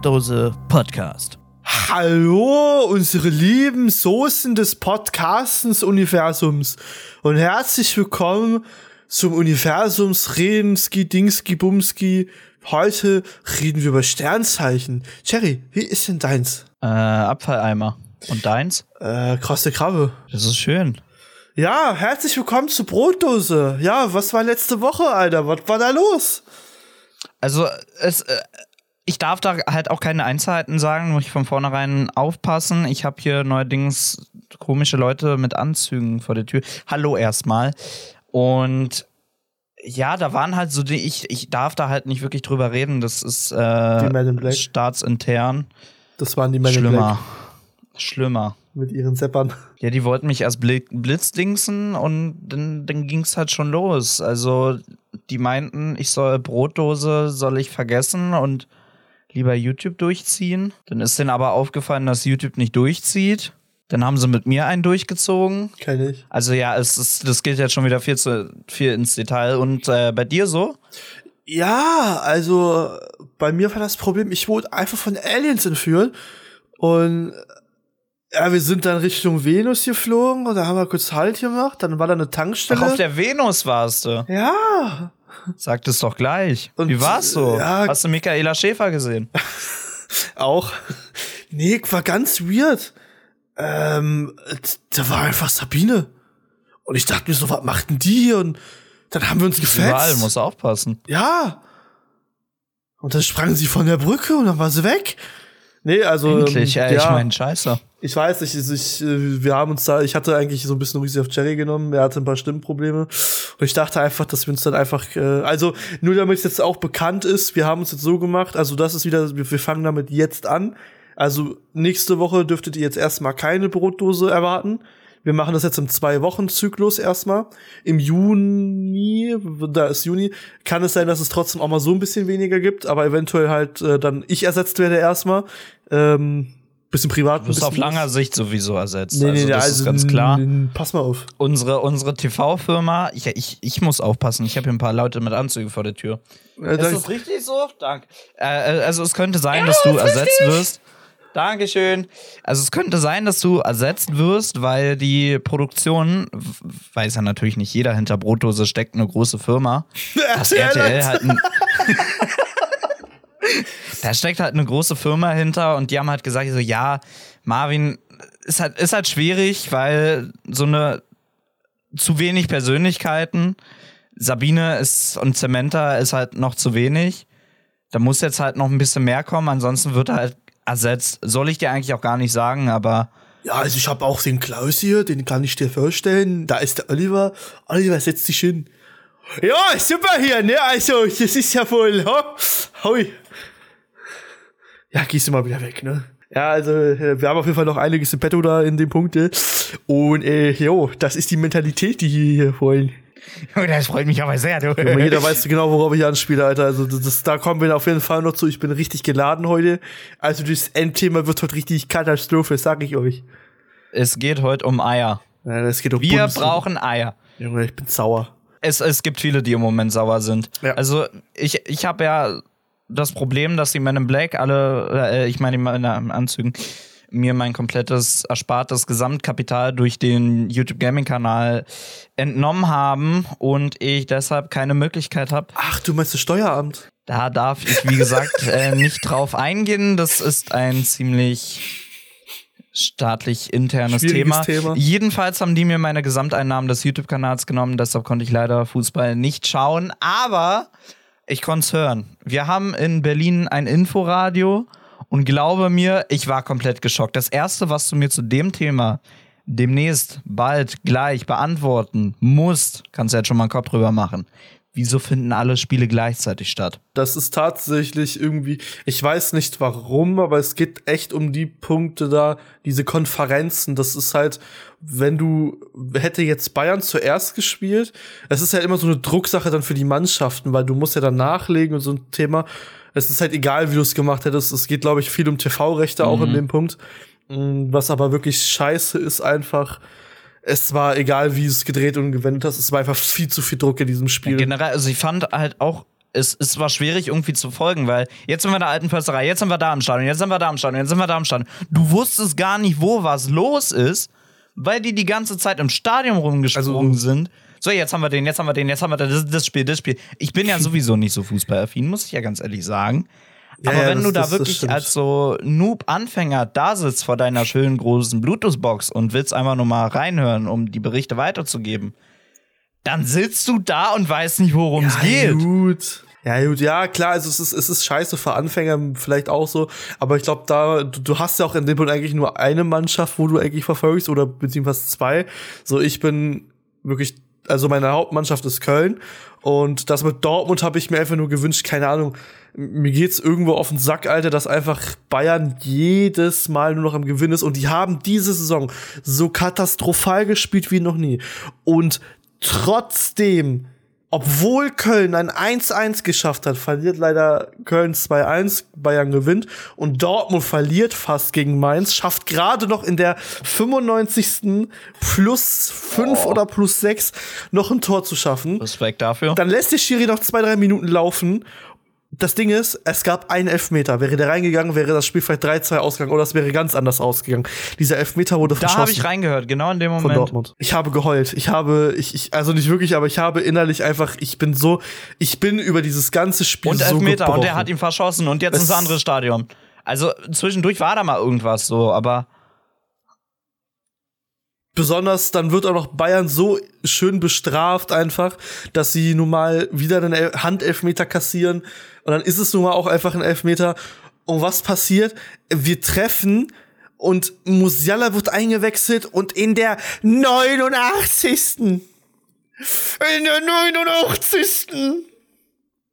Brotdose Podcast. Hallo, unsere lieben Soßen des Podcastens-Universums und herzlich willkommen zum Universums Redenski Dingski Bumski. Heute reden wir über Sternzeichen. Cherry, wie ist denn deins? Äh, Abfalleimer. Und deins? Äh, krasse Krabbe. Das ist schön. Ja, herzlich willkommen zur Brotdose. Ja, was war letzte Woche, Alter? Was war da los? Also, es, äh, ich darf da halt auch keine Einzelheiten sagen, muss ich von vornherein aufpassen. Ich habe hier neuerdings komische Leute mit Anzügen vor der Tür. Hallo erstmal. Und ja, da waren halt so die, ich, ich darf da halt nicht wirklich drüber reden. Das ist äh, staatsintern. Das waren die Men Schlimmer. Schlimmer. mit ihren Seppern. Ja, die wollten mich erst bli- blitzdingsen und dann, dann ging's halt schon los. Also, die meinten, ich soll Brotdose, soll ich vergessen und lieber YouTube durchziehen. Dann ist denen aber aufgefallen, dass YouTube nicht durchzieht. Dann haben sie mit mir einen durchgezogen. Kenn ich. Also ja, es ist, das geht jetzt schon wieder viel zu viel ins Detail. Und äh, bei dir so? Ja, also bei mir war das Problem, ich wurde einfach von Aliens entführt und ja, wir sind dann Richtung Venus geflogen und da haben wir kurz Halt gemacht, dann war da eine Tankstelle. Ach, auf der Venus warst du. ja, Sag es doch gleich. Und, Wie war's so? ja- Hast du Michaela Schäfer gesehen? auch. Nee, war ganz weird. Ähm, da war einfach Sabine. Und ich dachte mir so, was macht denn die hier? Und dann haben wir uns gefetzt. Überall, musst du aufpassen. Ja. Und dann sprang sie von der Brücke und dann war sie weg. Nee, also. Endlich, ähm, ey, ich meine, scheiße. Ich weiß also ich, äh, wir haben uns da, ich hatte eigentlich so ein bisschen Risi auf Jerry genommen, er hatte ein paar Stimmprobleme und ich dachte einfach, dass wir uns dann einfach, äh, also nur damit es jetzt auch bekannt ist, wir haben uns jetzt so gemacht, also das ist wieder, wir, wir fangen damit jetzt an, also nächste Woche dürftet ihr jetzt erstmal keine Brotdose erwarten. Wir machen das jetzt im Zwei-Wochen-Zyklus erstmal. Im Juni, da ist Juni, kann es sein, dass es trotzdem auch mal so ein bisschen weniger gibt, aber eventuell halt äh, dann ich ersetzt werde erstmal. Ähm, bisschen privat. Du bist auf lannger Sicht sowieso ersetzt. Nee, also nee, das also ist ganz klar. Pass mal auf. Unsere, unsere TV-Firma, ich, ich, ich muss aufpassen, ich habe hier ein paar Leute mit Anzügen vor der Tür. Äh, Ist das richtig so? Danke. Äh, also es könnte sein, dass du ersetzt wirst. Dankeschön. Also es könnte sein, dass du ersetzt wirst, weil die Produktion, weiß ja natürlich nicht jeder, hinter Brotdose steckt eine große Firma. Das RTL halt ein Da steckt halt eine große Firma hinter und die haben halt gesagt, so, ja, Marvin, ist halt, ist halt schwierig, weil so eine zu wenig Persönlichkeiten. Sabine ist und Samantha ist halt noch zu wenig. Da muss jetzt halt noch ein bisschen mehr kommen, ansonsten wird er halt ersetzt. Soll ich dir eigentlich auch gar nicht sagen, aber Ja, also ich habe auch den Klaus hier, den kann ich dir vorstellen. Da ist der Oliver. Oliver, setz dich hin. Ja, super hier, ne? Also, das ist ja voll. Ha? Hoi. Ja, gehst du mal wieder weg, ne? Ja, also äh, wir haben auf jeden Fall noch einiges im Petto da in dem Punkt. äh. Und äh, jo, das ist die Mentalität, die hier wollen. das freut mich aber sehr, du. Aber jeder weiß genau, worauf ich anspiele, Alter. Also das, das, da kommen wir auf jeden Fall noch zu. Ich bin richtig geladen heute. Also das Endthema wird heute richtig Katastrophe, sag ich euch. Es geht heute um Eier. Ja, das geht um Wir Bundesliga. brauchen Eier. Junge, ich bin sauer. Es, es gibt viele, die im Moment sauer sind. Ja. Also ich, ich habe ja das Problem, dass die Men in Black alle, äh, ich meine die in Anzügen, mir mein komplettes erspartes Gesamtkapital durch den YouTube Gaming Kanal entnommen haben und ich deshalb keine Möglichkeit habe. Ach, du meinst das Steueramt? Da darf ich, wie gesagt, äh, nicht drauf eingehen. Das ist ein ziemlich staatlich internes Thema. Thema. Jedenfalls haben die mir meine Gesamteinnahmen des YouTube-Kanals genommen, deshalb konnte ich leider Fußball nicht schauen, aber ich konnte es hören. Wir haben in Berlin ein Inforadio und glaube mir, ich war komplett geschockt. Das erste, was du mir zu dem Thema demnächst, bald, gleich beantworten musst, kannst du jetzt schon mal einen Kopf drüber machen. Wieso finden alle Spiele gleichzeitig statt? Das ist tatsächlich irgendwie, ich weiß nicht warum, aber es geht echt um die Punkte da, diese Konferenzen. Das ist halt, wenn du, hätte jetzt Bayern zuerst gespielt, es ist halt immer so eine Drucksache dann für die Mannschaften, weil du musst ja dann nachlegen und so ein Thema. Es ist halt egal, wie du es gemacht hättest. Es geht, glaube ich, viel um TV-Rechte auch in dem Punkt. Mm, Was aber wirklich scheiße ist einfach, es war egal, wie du es gedreht und gewendet hast, es war einfach viel zu viel Druck in diesem Spiel. Generell, also ich fand halt auch es, es war schwierig irgendwie zu folgen, weil jetzt sind wir in der alten Försterei, jetzt sind wir da am Stadion, jetzt sind wir da am Stadion, jetzt sind wir da am Stadion. Du wusstest gar nicht, wo was los ist, weil die die ganze Zeit im Stadion rumgesprungen Also- sind. So, jetzt haben wir den, jetzt haben wir den, jetzt haben wir das, das Spiel, das Spiel. Ich bin ja sowieso nicht so fußballaffin, muss ich ja ganz ehrlich sagen. Ja, Aber ja, wenn das- du da das- das wirklich stimmt. als so Noob-Anfänger da sitzt vor deiner schönen großen Bluetooth-Box und willst einfach nur mal reinhören, um die Berichte weiterzugeben, dann sitzt du da und weißt nicht, worum es geht. Gut. Ja, gut, ja, klar, also es ist, es ist scheiße für Anfänger vielleicht auch so, aber ich glaube, da, du, du hast ja auch in dem Punkt eigentlich nur eine Mannschaft, wo du eigentlich verfolgst, oder beziehungsweise zwei. So, ich bin wirklich, also meine Hauptmannschaft ist Köln und das mit Dortmund habe ich mir einfach nur gewünscht, keine Ahnung, mir geht's irgendwo auf den Sack, Alter, dass einfach Bayern jedes Mal nur noch am Gewinn ist und die haben diese Saison so katastrophal gespielt wie noch nie. Und trotzdem, obwohl Köln ein 1-1 geschafft hat, verliert leider Köln 2-1, Bayern gewinnt und Dortmund verliert fast gegen Mainz, schafft gerade noch in der 95. plus 5 oder plus 6 noch ein Tor zu schaffen. Respekt dafür. Dann lässt der Schiri noch zwei, drei Minuten laufen. Das Ding ist, es gab einen Elfmeter. Wäre der reingegangen, wäre das Spiel vielleicht 3-2 ausgegangen oder es wäre ganz anders ausgegangen. Dieser Elfmeter wurde Da verschossen habe ich reingehört, genau in dem von Moment. Dortmund. Ich habe geheult. Ich habe, ich, ich, also nicht wirklich, aber ich habe innerlich einfach, ich bin so, ich bin über dieses ganze Spiel Und so Elfmeter gebrochen. und der hat ihn verschossen und jetzt Es- ins andere Stadion. Also zwischendurch war da mal irgendwas so, aber Besonders dann wird auch noch Bayern so schön bestraft einfach, dass sie nun mal wieder einen El Handelfmeter kassieren und dann ist es nun mal auch einfach ein Elfmeter. Und was passiert? Wir treffen und Musiala wird eingewechselt und in der 89. In der 89.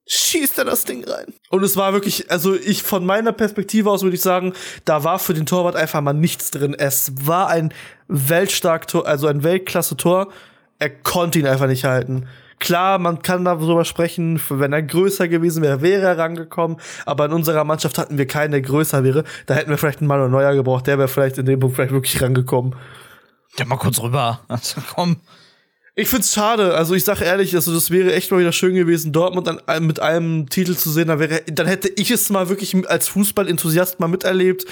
schießt er das Ding rein. Und es war wirklich, also ich von meiner Perspektive aus würde ich sagen, da war für den Torwart einfach mal nichts drin. Es war ein weltstark Tor, also ein Weltklasse-Tor. Er konnte ihn einfach nicht halten. Klar, man kann darüber sprechen, wenn er größer gewesen wäre, wäre er rangekommen. Aber in unserer Mannschaft hatten wir keinen, der größer wäre. Da hätten wir vielleicht einen Manuel Neuer gebraucht. Der wäre vielleicht in dem Punkt vielleicht wirklich rangekommen. ja mal kurz rüber. Also, komm. Ich find's schade. Also ich sag ehrlich, also das wäre echt mal wieder schön gewesen, Dortmund an, einem- mit einem Titel zu sehen. Da wäre, dann hätte ich es mal wirklich als Fußballenthusiast mal miterlebt.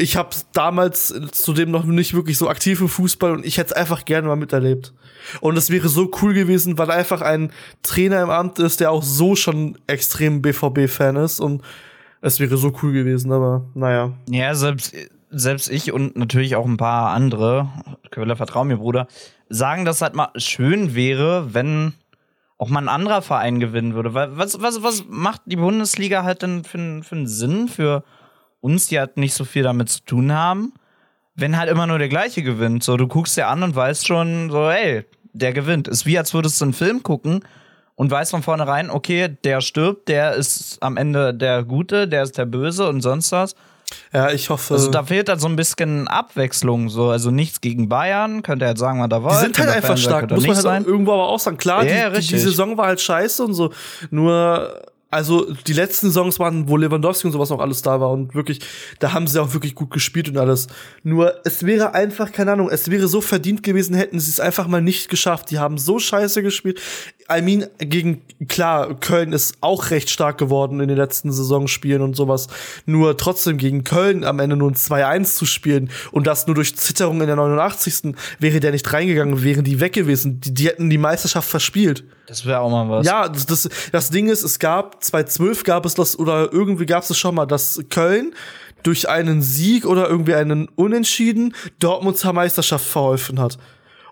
Ich habe damals zudem noch nicht wirklich so aktiv im Fußball und ich hätte es einfach gerne mal miterlebt. Und es wäre so cool gewesen, weil einfach ein Trainer im Amt ist, der auch so schon extrem BVB-Fan ist und es wäre so cool gewesen, aber naja. Ja, selbst, selbst ich und natürlich auch ein paar andere, Köhler, vertrau mir, Bruder, sagen, dass halt mal schön wäre, wenn auch mal ein anderer Verein gewinnen würde. Weil was, was, was macht die Bundesliga halt denn für, für einen Sinn für uns, die halt nicht so viel damit zu tun haben, wenn halt immer nur der gleiche gewinnt? So, du guckst dir an und weißt schon, so, ey, der gewinnt. Ist wie, als würdest du einen Film gucken und weißt von vornherein, okay, der stirbt, der ist am Ende der Gute, der ist der Böse und sonst was. Ja, ich hoffe. Also da fehlt halt so ein bisschen Abwechslung, so also nichts gegen Bayern, könnt ihr halt sagen, was da war. Die sind halt einfach stark, muss man halt irgendwo aber auch sagen. Klar, Ja, ja, die, die, die. Saison war halt scheiße und so. Nur, also die letzten Saisons waren, wo Lewandowski und sowas noch alles da war und wirklich, da haben sie auch wirklich gut gespielt und alles. Nur, es wäre einfach, keine Ahnung, es wäre so verdient gewesen, hätten sie es einfach mal nicht geschafft. Die haben so scheiße gespielt. I mean, gegen, klar, Köln ist auch recht stark geworden in den letzten Saisonspielen und sowas. Nur trotzdem gegen Köln am Ende nur ein 2-1 zu spielen und das nur durch Zitterung in der 89. wäre der nicht reingegangen, wären die weg gewesen. Die, die hätten die Meisterschaft verspielt. Das wäre auch mal was. Ja, das, das, das Ding ist, es gab 2012 gab es das oder irgendwie gab es es schon mal, dass Köln durch einen Sieg oder irgendwie einen Unentschieden Dortmund zur Meisterschaft verholfen hat.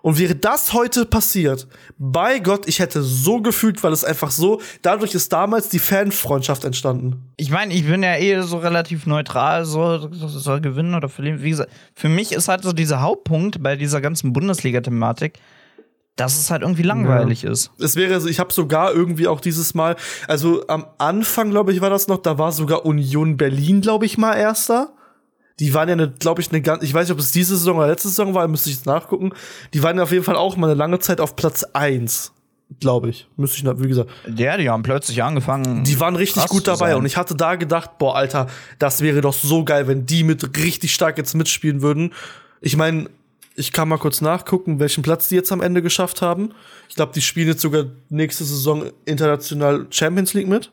Und wäre das heute passiert, bei Gott, ich hätte so gefühlt, weil es einfach so, dadurch ist damals die Fanfreundschaft entstanden. Ich meine, ich bin ja eh so relativ neutral, so soll gewinnen oder verlieren. Wie gesagt, für mich ist halt so dieser Hauptpunkt bei dieser ganzen Bundesliga-Thematik, dass es halt irgendwie langweilig ist. Es wäre, so, ich habe sogar irgendwie auch dieses Mal, also am Anfang, glaube ich, war das noch, da war sogar Union Berlin, glaube ich, mal erster. Die waren ja, glaube ich, eine ganz, ich weiß nicht, ob es diese Saison oder letzte Saison war, müsste ich jetzt nachgucken. Die waren ja auf jeden Fall auch mal eine lange Zeit auf Platz eins, glaube ich. Müsste ich, wie gesagt. Ja, die haben plötzlich angefangen. Die waren richtig gut dabei und ich hatte da gedacht, boah, Alter, das wäre doch so geil, wenn die mit richtig stark jetzt mitspielen würden. Ich meine, Ich kann mal kurz nachgucken, welchen Platz die jetzt am Ende geschafft haben. Ich glaube, die spielen jetzt sogar nächste Saison international Champions League mit.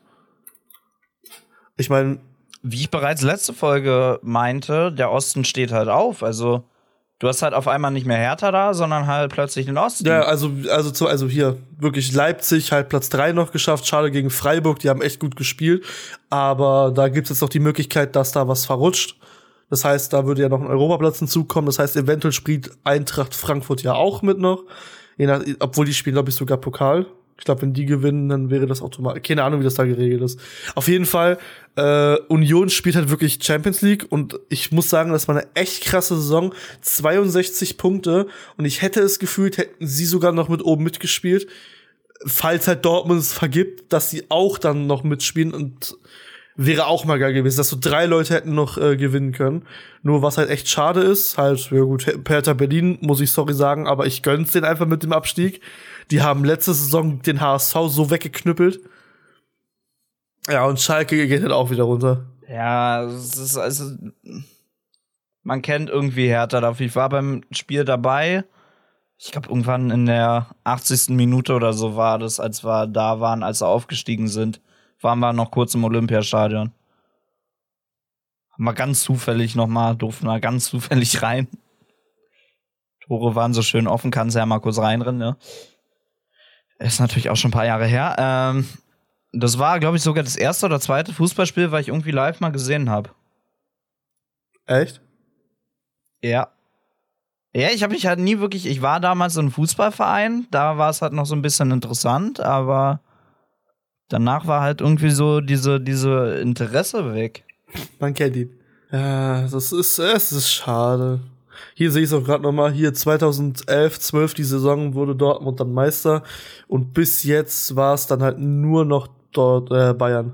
Ich meine. Wie ich bereits letzte Folge meinte, der Osten steht halt auf. Also, du hast halt auf einmal nicht mehr Hertha da, sondern halt plötzlich den Osten. Ja, also, also, zu, also hier, wirklich Leipzig halt Platz 3 noch geschafft. Schade gegen Freiburg, die haben echt gut gespielt. Aber da gibt es jetzt noch die Möglichkeit, dass da was verrutscht. Das heißt, da würde ja noch ein Europaplatz hinzukommen. Das heißt, eventuell spielt Eintracht Frankfurt ja auch mit noch. Nach, obwohl die spielen, glaube ich, sogar Pokal. Ich glaube, wenn die gewinnen, dann wäre das automatisch. Keine Ahnung, wie das da geregelt ist. Auf jeden Fall, äh, Union spielt halt wirklich Champions League und ich muss sagen, das war eine echt krasse Saison. 62 Punkte und ich hätte es gefühlt, hätten sie sogar noch mit oben mitgespielt. Falls halt Dortmund es vergibt, dass sie auch dann noch mitspielen und wäre auch mal geil gewesen, dass so drei Leute hätten noch äh, gewinnen können. Nur was halt echt schade ist, halt, ja gut, Hertha Berlin, muss ich sorry sagen, aber ich gönn's den einfach mit dem Abstieg. Die haben letzte Saison den HSV so weggeknüppelt. Ja, und Schalke geht halt auch wieder runter. Ja, es ist also. Man kennt irgendwie Hertha dafür. Ich war beim Spiel dabei. Ich glaube, irgendwann in der 80. Minute oder so war das, als wir da waren, als sie aufgestiegen sind, waren wir noch kurz im Olympiastadion. Haben wir ganz zufällig nochmal, durften wir ganz zufällig rein. Tore waren so schön offen, kannst ja mal kurz reinrennen, ne? Ist natürlich auch schon ein paar Jahre her. Ähm, das war, glaube ich, sogar das erste oder zweite Fußballspiel, weil ich irgendwie live mal gesehen habe. Echt? Ja. Ja, ich habe mich halt nie wirklich. Ich war damals in einem Fußballverein, da war es halt noch so ein bisschen interessant, aber danach war halt irgendwie so diese, diese Interesse weg. Man kennt ihn. Ja, das ist, es ist schade. Hier sehe ich es auch gerade nochmal. Hier 2011, 12 die Saison wurde Dortmund dann Meister und bis jetzt war es dann halt nur noch dort äh, Bayern.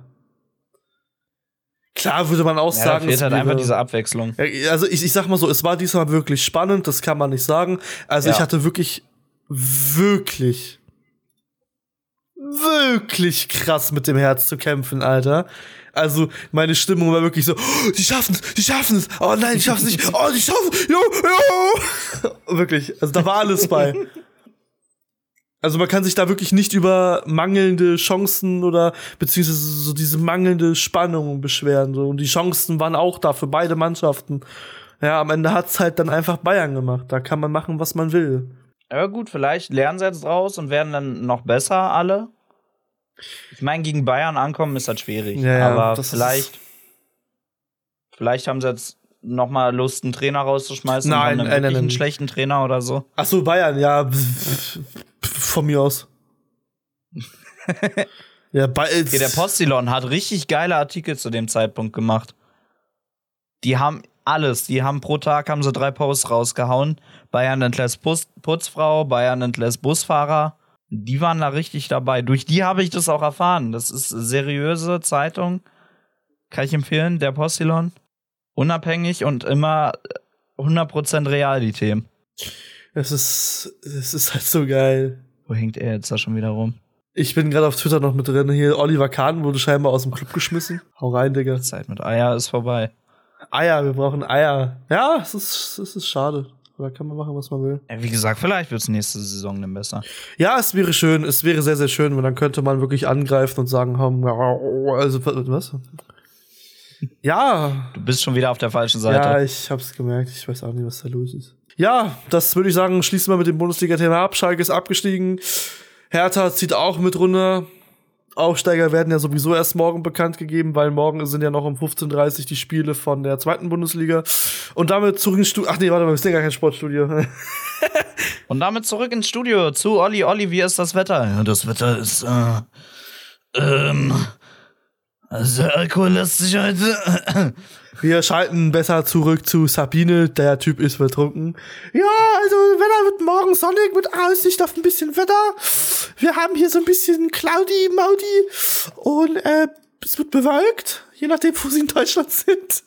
Klar würde man auch Ja, sagen, da fehlt es halt einfach diese Abwechslung. Also ich, ich sag mal so, es war diesmal wirklich spannend, das kann man nicht sagen. Also Ja. ich hatte wirklich, wirklich, wirklich krass mit dem Herz zu kämpfen, Alter. Also meine Stimmung war wirklich so, oh, die schaffen es, die schaffen es, oh nein, die schaffen es nicht, oh, die schaffen es, jo, jo. Wirklich, also da war alles bei. Also man kann sich da wirklich nicht über mangelnde Chancen oder beziehungsweise so diese mangelnde Spannung beschweren. So. Und die Chancen waren auch da für beide Mannschaften. Ja, am Ende hat's halt dann einfach Bayern gemacht. Da kann man machen, was man will. Aber gut, vielleicht lernen sie jetzt draus und werden dann noch besser alle. Ich meine, gegen Bayern ankommen ist halt schwierig. Ja, ja, aber vielleicht, vielleicht haben sie jetzt noch mal Lust, einen Trainer rauszuschmeißen Nein, haben nein, nein, einen schlechten Trainer oder so. Ach so, Bayern, ja. Von mir aus. ja. Okay, der Postilon hat richtig geile Artikel zu dem Zeitpunkt gemacht. Die haben alles. Die haben pro Tag haben sie drei Posts rausgehauen. Bayern entlässt Putzfrau, Bayern entlässt Busfahrer. Die waren da richtig dabei. Durch die habe ich das auch erfahren. Das ist eine seriöse Zeitung. Kann ich empfehlen, der Postilon. Unabhängig und immer 100% real, die Themen. Es ist, es ist halt so geil. Wo hängt er jetzt da schon wieder rum? Ich bin gerade auf Twitter noch mit drin. Hier, Oliver Kahn wurde scheinbar aus dem Club geschmissen. Hau rein, Digga. Zeit mit Eier ist vorbei. Eier, wir brauchen Eier. Ja, es ist, es ist schade. Da kann man machen, was man will. Ja, Wie gesagt, vielleicht wird es nächste Saison dann besser. Ja, es wäre schön. Es wäre sehr, sehr schön, weil dann könnte man wirklich angreifen und sagen, hm, ja, also, was? Ja, Du bist schon wieder auf der falschen Seite. ja, ich hab's gemerkt. Ich weiß auch nicht, was da los ist. Ja, das würde ich sagen, schließen wir mit dem Bundesliga-Thema ab. Schalke ist abgestiegen. Hertha zieht auch mit runter. Aufsteiger werden ja sowieso erst morgen bekannt gegeben, weil morgen sind ja noch um 15.30 Uhr die Spiele von der zweiten Bundesliga. Und damit zurück ins Studio. Ach nee, warte mal, wir sind ja gar kein Sportstudio. Und damit zurück ins Studio zu Olli. Olli, wie ist das Wetter? Ja, das Wetter ist, äh, ähm, sehr alkohollastig heute. Wir schalten besser zurück zu Sabine. Der Typ ist betrunken. Ja, also Wetter wird morgen sonnig mit Aussicht auf ein bisschen Wetter. Wir haben hier so ein bisschen Cloudy, Maudi und äh, es wird bewölkt, je nachdem, wo sie in Deutschland sind.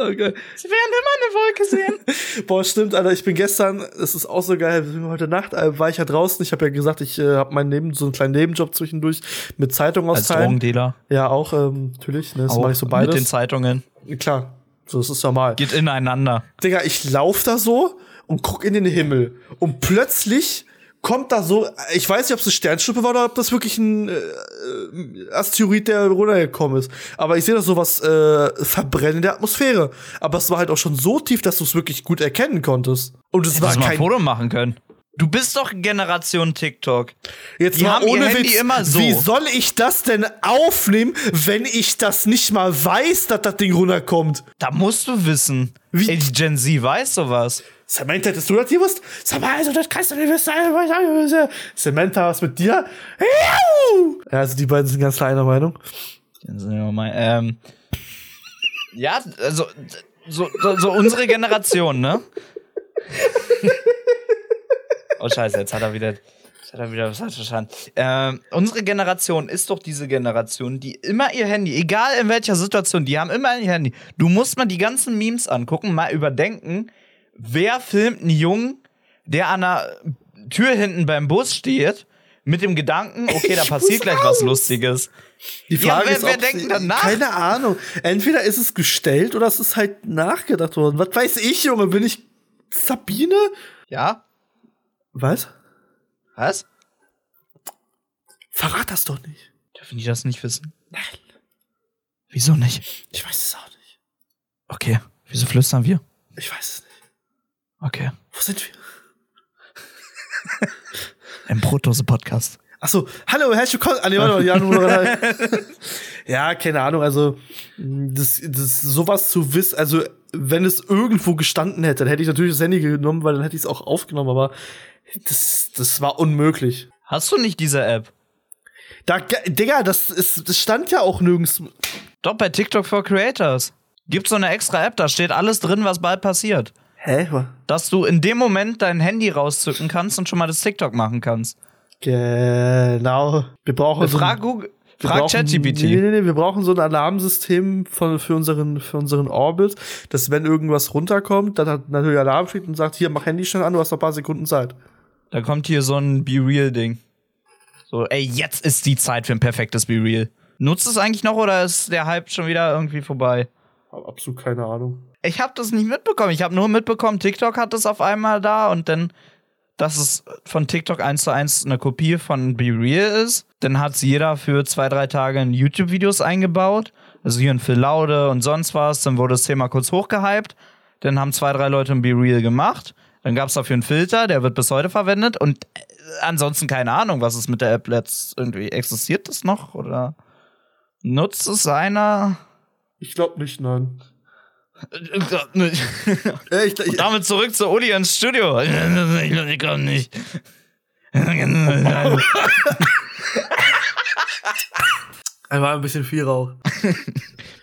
Okay. Sie werden immer eine Wolke sehen. Boah, stimmt, Alter. Ich bin gestern, es ist auch so geil, heute Nacht äh, war ich ja draußen. Ich habe ja gesagt, ich äh, habe meinen Neben, so einen kleinen Nebenjob zwischendurch mit Zeitung Als austeilen. Drogendealer. Ja, auch, ähm, natürlich. Ne, das mache ich so Mit den beides. Zeitungen. Klar. So, das ist normal. Geht ineinander. Digga, ich lauf da so und guck in den Himmel. Und plötzlich kommt da so, ich weiß nicht, ob es eine Sternschnuppe war oder ob das wirklich ein äh, äh, Asteroid, der runtergekommen ist. Aber ich sehe da sowas äh, verbrennen in der Atmosphäre. Aber es war halt auch schon so tief, dass du es wirklich gut erkennen konntest. Und es war du mal ein kein Foto machen können. Du bist doch Generation TikTok. Jetzt Die mal ohne Witz, immer so. wie soll ich das denn aufnehmen, wenn ich das nicht mal weiß, dass das Ding runterkommt? Da musst du wissen. Wie- Ey, die Gen Z weiß sowas. Samantha, hättest du das gewusst? Sag mal, also, das kannst du nicht wissen. Samantha, was mit dir? Ja, also die beiden sind ganz klar einer Meinung. Ähm, ja, also so, so, so unsere Generation, ne? oh Scheiße, jetzt hat er wieder, jetzt hat er wieder was falsch verstanden. Ähm, unsere Generation ist doch diese Generation, die immer ihr Handy, egal in welcher Situation, die haben immer ihr Handy. Du musst mal die ganzen Memes angucken, mal überdenken, wer filmt einen Jungen, der an der Tür hinten beim Bus steht, mit dem Gedanken, okay, da passiert gleich was Lustiges. Die Ja, wer- ist, wer denkt sie- denn nach? Keine Ahnung. Entweder ist es gestellt oder es ist halt nachgedacht worden. Was weiß ich, Junge? Bin ich Sabine? Ja? Was? Was? Verrat das doch nicht. Dürfen die das nicht wissen? Nein. Wieso nicht? Ich weiß es auch nicht. Okay. Wieso flüstern wir? Ich weiß es nicht. Okay. Wo sind wir? Im Brotdose-Podcast. Achso, hallo, herzlich willkommen. Ah, nee, warte mal, Jan Moderat. Ja, keine Ahnung, also das, das sowas zu wissen, also wenn es irgendwo gestanden hätte, dann hätte ich natürlich das Handy genommen, weil dann hätte ich es auch aufgenommen, aber das, das war unmöglich. Hast du nicht diese App? Da, Digga, das, ist, das stand ja auch nirgends. Doch, bei TikTok for Creators. Gibt so eine extra App, da steht alles drin, was bald passiert. Hä? Dass du in dem Moment dein Handy rauszücken kannst und schon mal das TikTok machen kannst. Genau. Wir brauchen so ein- Frag Google, wir frag ChatGPT. Nee, nee, nee, wir brauchen so ein Alarmsystem von, für, unseren, für unseren Orbit, dass wenn irgendwas runterkommt, dann hat natürlich Alarm steht und sagt, hier, mach Handy schnell an, du hast noch ein paar Sekunden Zeit. Da kommt hier so ein Be Real-Ding. So, ey, jetzt ist die Zeit für ein perfektes Be Real. Nutzt es eigentlich noch oder ist der Hype schon wieder irgendwie vorbei? Hab absolut keine Ahnung. Ich habe das nicht mitbekommen. Ich habe nur mitbekommen, TikTok hat es auf einmal da und dann, dass es von TikTok eins zu eins eine Kopie von Be Real ist. Dann hat es jeder für zwei, drei Tage in YouTube-Videos eingebaut. Also hier ein Phil Laude und sonst was. Dann wurde das Thema kurz hochgehypt. Dann haben zwei, drei Leute ein Be Real gemacht. Dann gab es dafür einen Filter, der wird bis heute verwendet. Und äh, ansonsten keine Ahnung, was ist mit der App letzt irgendwie. Existiert das noch? Oder nutzt es einer? Ich glaube nicht, nein. Äh, Äh, ich, ich, Damit zurück zu Uli ins Studio. Ich glaube nicht. war ein bisschen viel Rauch.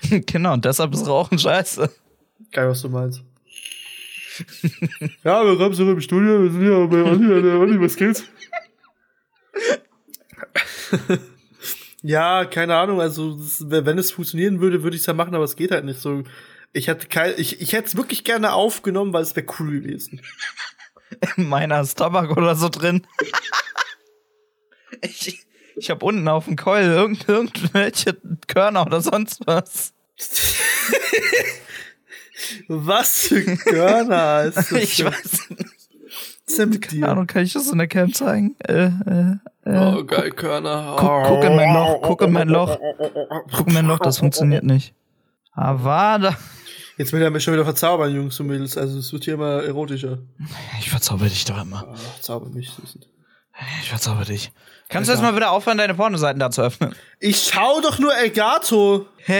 genau, und deshalb ist Rauchen scheiße. Geil, was du meinst. Ja, wir kommen zurück im Studio, wir sind hier bei Olli, Olli, was geht's? ja, keine Ahnung, also das, wenn es funktionieren würde, würde ich es ja machen, aber es geht halt nicht so. Ich hätte kein, ich, ich hätte es wirklich gerne aufgenommen, weil es wäre cool gewesen. In meiner ist Tabak oder so drin. ich ich habe unten auf dem Keul irgend, irgendwelche Körner oder sonst was. Was für Körner ist das? Ich denn? weiß nicht. Keine dir? Ahnung, kann ich das in der Cam zeigen? Äh, äh, äh. Oh, geil, Körner. Guck, guck in mein Loch, guck in mein Loch. Guck in mein Loch, das funktioniert nicht. Avada. Jetzt will er mich schon wieder verzaubern, Jungs und Mädels. Also es wird hier immer erotischer. Ich verzauber dich doch immer. Ach, zauber mich. Süßen. Ich verzauber dich. Kannst du jetzt mal wieder aufhören, deine Pornoseiten da zu öffnen? Ich schau doch nur Elgato.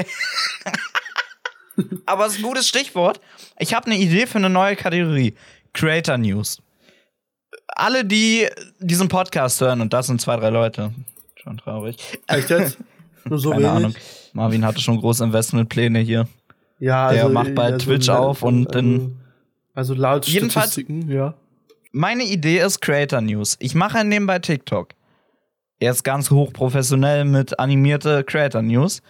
Aber es ist ein gutes Stichwort. Ich habe eine Idee für eine neue Kategorie. Creator News. Alle, die diesen Podcast hören, und das sind zwei, drei Leute. Schon traurig. Echt jetzt? Nur so Keine wenig? Ahnung. Marvin hatte schon große Investmentpläne hier. Ja, Der macht bald Twitch auf und dann- Also laut Jedenfalls- Statistiken, ja. Meine Idee ist Creator News. Ich mache nebenbei TikTok. Er ist ganz hochprofessionell mit animierte Creator News.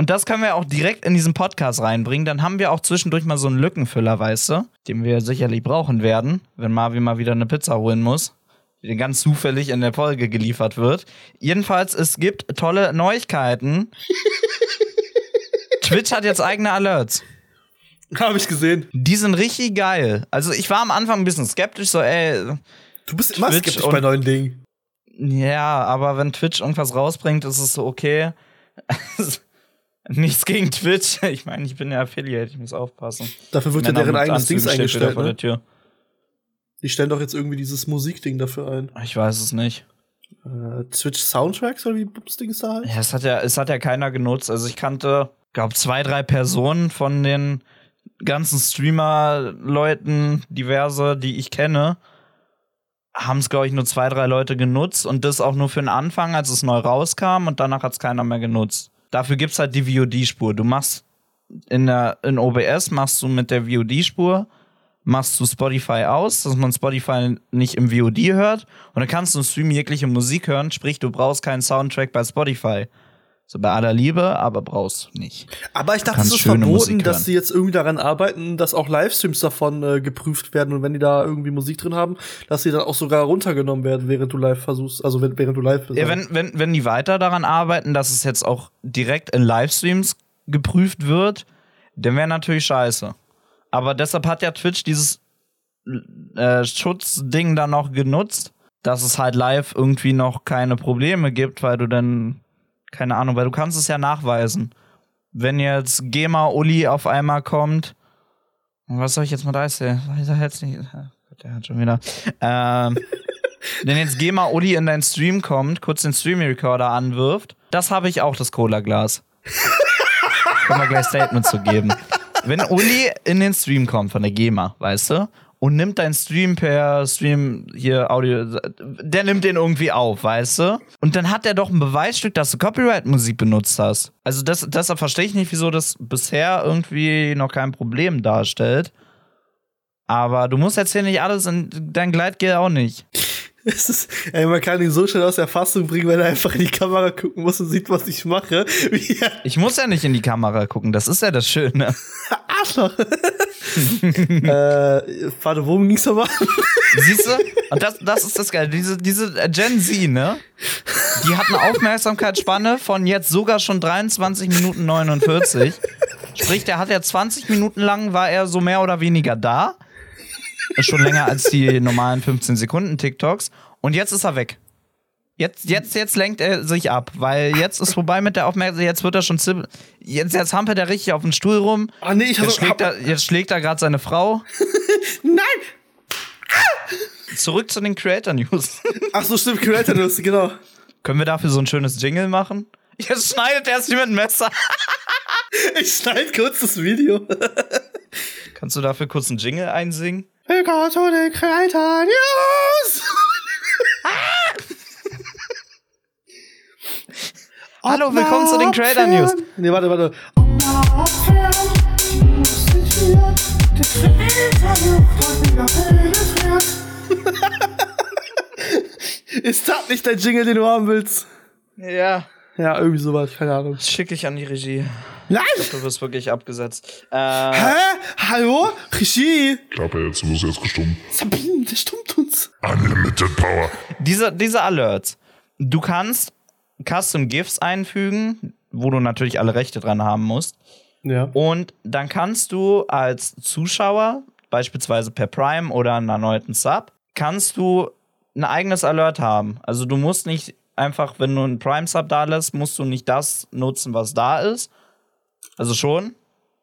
Und das können wir auch direkt in diesen Podcast reinbringen. Dann haben wir auch zwischendurch mal so einen Lückenfüller, weißt du, den wir sicherlich brauchen werden, wenn Marvin mal wieder eine Pizza holen muss, die ganz zufällig in der Folge geliefert wird. Jedenfalls, es gibt tolle Neuigkeiten. Twitch hat jetzt eigene Alerts. Habe ich gesehen. Die sind richtig geil. Also ich war am Anfang ein bisschen skeptisch, so, ey. Du bist immer Twitch skeptisch und- bei neuen Dingen. Ja, aber wenn Twitch irgendwas rausbringt, ist es so okay. Nichts gegen Twitch. Ich meine, ich bin ja Affiliate, ich muss aufpassen. Dafür wird ja deren eigenes wieder eingestellt. vor der Ne? Tür. Die stellen doch jetzt irgendwie dieses Musikding dafür ein. Ich weiß es nicht. Äh, Twitch Soundtracks oder wie das Ding da halt? Ja, es hat ja, es hat ja keiner genutzt. Also ich kannte, glaube zwei, drei Personen von den ganzen Streamer-Leuten, diverse, die ich kenne, haben es, glaube ich, nur zwei, drei Leute genutzt und das auch nur für den Anfang, als es neu rauskam und danach hat es keiner mehr genutzt. Dafür gibt's halt die VOD-Spur. Du machst in der in OBS machst du mit der VOD-Spur machst du Spotify aus, dass man Spotify nicht im VOD hört und dann kannst du im Stream jegliche Musik hören, sprich du brauchst keinen Soundtrack bei Spotify. So bei aller Liebe, aber brauchst nicht. Aber ich dachte, es ist verboten, dass sie jetzt irgendwie daran arbeiten, dass auch Livestreams davon äh, geprüft werden und wenn die da irgendwie Musik drin haben, dass sie dann auch sogar runtergenommen werden, während du live versuchst, also wenn, während du live bist. Ja, wenn, wenn, wenn die weiter daran arbeiten, dass es jetzt auch direkt in Livestreams geprüft wird, dann wäre natürlich scheiße. Aber deshalb hat ja Twitch dieses äh, Schutzding dann noch genutzt, dass es halt live irgendwie noch keine Probleme gibt, weil du dann, keine Ahnung, weil du kannst es ja nachweisen. Wenn jetzt GEMA Uli auf einmal kommt, was soll ich jetzt mal da ist der? Ist er jetzt nicht? Gott, Der hat schon wieder. Ähm, wenn jetzt GEMA Uli in deinen Stream kommt, kurz den Stream Recorder anwirft, das habe ich auch, das Cola-Glas. Können wir gleich Statement zu geben. Wenn Uli in den Stream kommt von der GEMA, weißt du, und nimmt deinen Stream per Stream hier Audio, der nimmt den irgendwie auf, weißt du? Und dann hat er doch ein Beweisstück, dass du Copyright-Musik benutzt hast. Also das, deshalb verstehe ich nicht, wieso das bisher irgendwie noch kein Problem darstellt. Aber du musst jetzt hier nicht alles in dein Gleitgel auch nicht. Ist, ey, man kann ihn so schnell aus der Fassung bringen, wenn er einfach in die Kamera gucken muss und sieht, was ich mache. Ich muss ja nicht in die Kamera gucken, das ist ja das Schöne. Arschloch. äh, warte, worum ging's nochmal? Siehst du? Und das, das ist das Geile. Diese, diese Gen Z, ne? Die hat eine Aufmerksamkeitsspanne von jetzt sogar schon 23 Minuten 49. Sprich, der hat ja 20 Minuten lang, war er so mehr oder weniger da. Ist schon länger als die normalen 15 Sekunden TikToks. Und jetzt ist er weg. Jetzt, jetzt, jetzt lenkt er sich ab, weil jetzt ist vorbei mit der Aufmerksamkeit. Jetzt wird er schon zibbel. Jetzt, jetzt hampelt er richtig auf den Stuhl rum. Ah, nee, ich Jetzt schlägt er, jetzt schlägt er gerade seine Frau. Nein! Zurück zu den Creator News. Ach so, stimmt, Creator News, genau. Können wir dafür so ein schönes Jingle machen? Jetzt schneidet er es wie mit dem Messer. Ich schneide kurz das Video. Kannst du dafür kurz einen Jingle einsingen? Willkommen zu den Creator News! Hallo, willkommen zu den Creator News. Nee, warte, warte. Ist das nicht dein Jingle, den du haben willst? Ja. Ja, irgendwie sowas, keine Ahnung. Schicke ich an die Regie. Nein! Du wirst wirklich abgesetzt. Äh, Hä? Hallo? Regie? Klappe jetzt, muss jetzt gestummt. Sabine, der stummt uns. Unlimited Power. diese, diese Alerts. Du kannst Custom GIFs einfügen, wo du natürlich alle Rechte dran haben musst. Ja. Und dann kannst du als Zuschauer, beispielsweise per Prime oder einen erneuten Sub, kannst du ein eigenes Alert haben. Also du musst nicht einfach, wenn du einen Prime-Sub da lässt, musst du nicht das nutzen, was da ist. Also schon,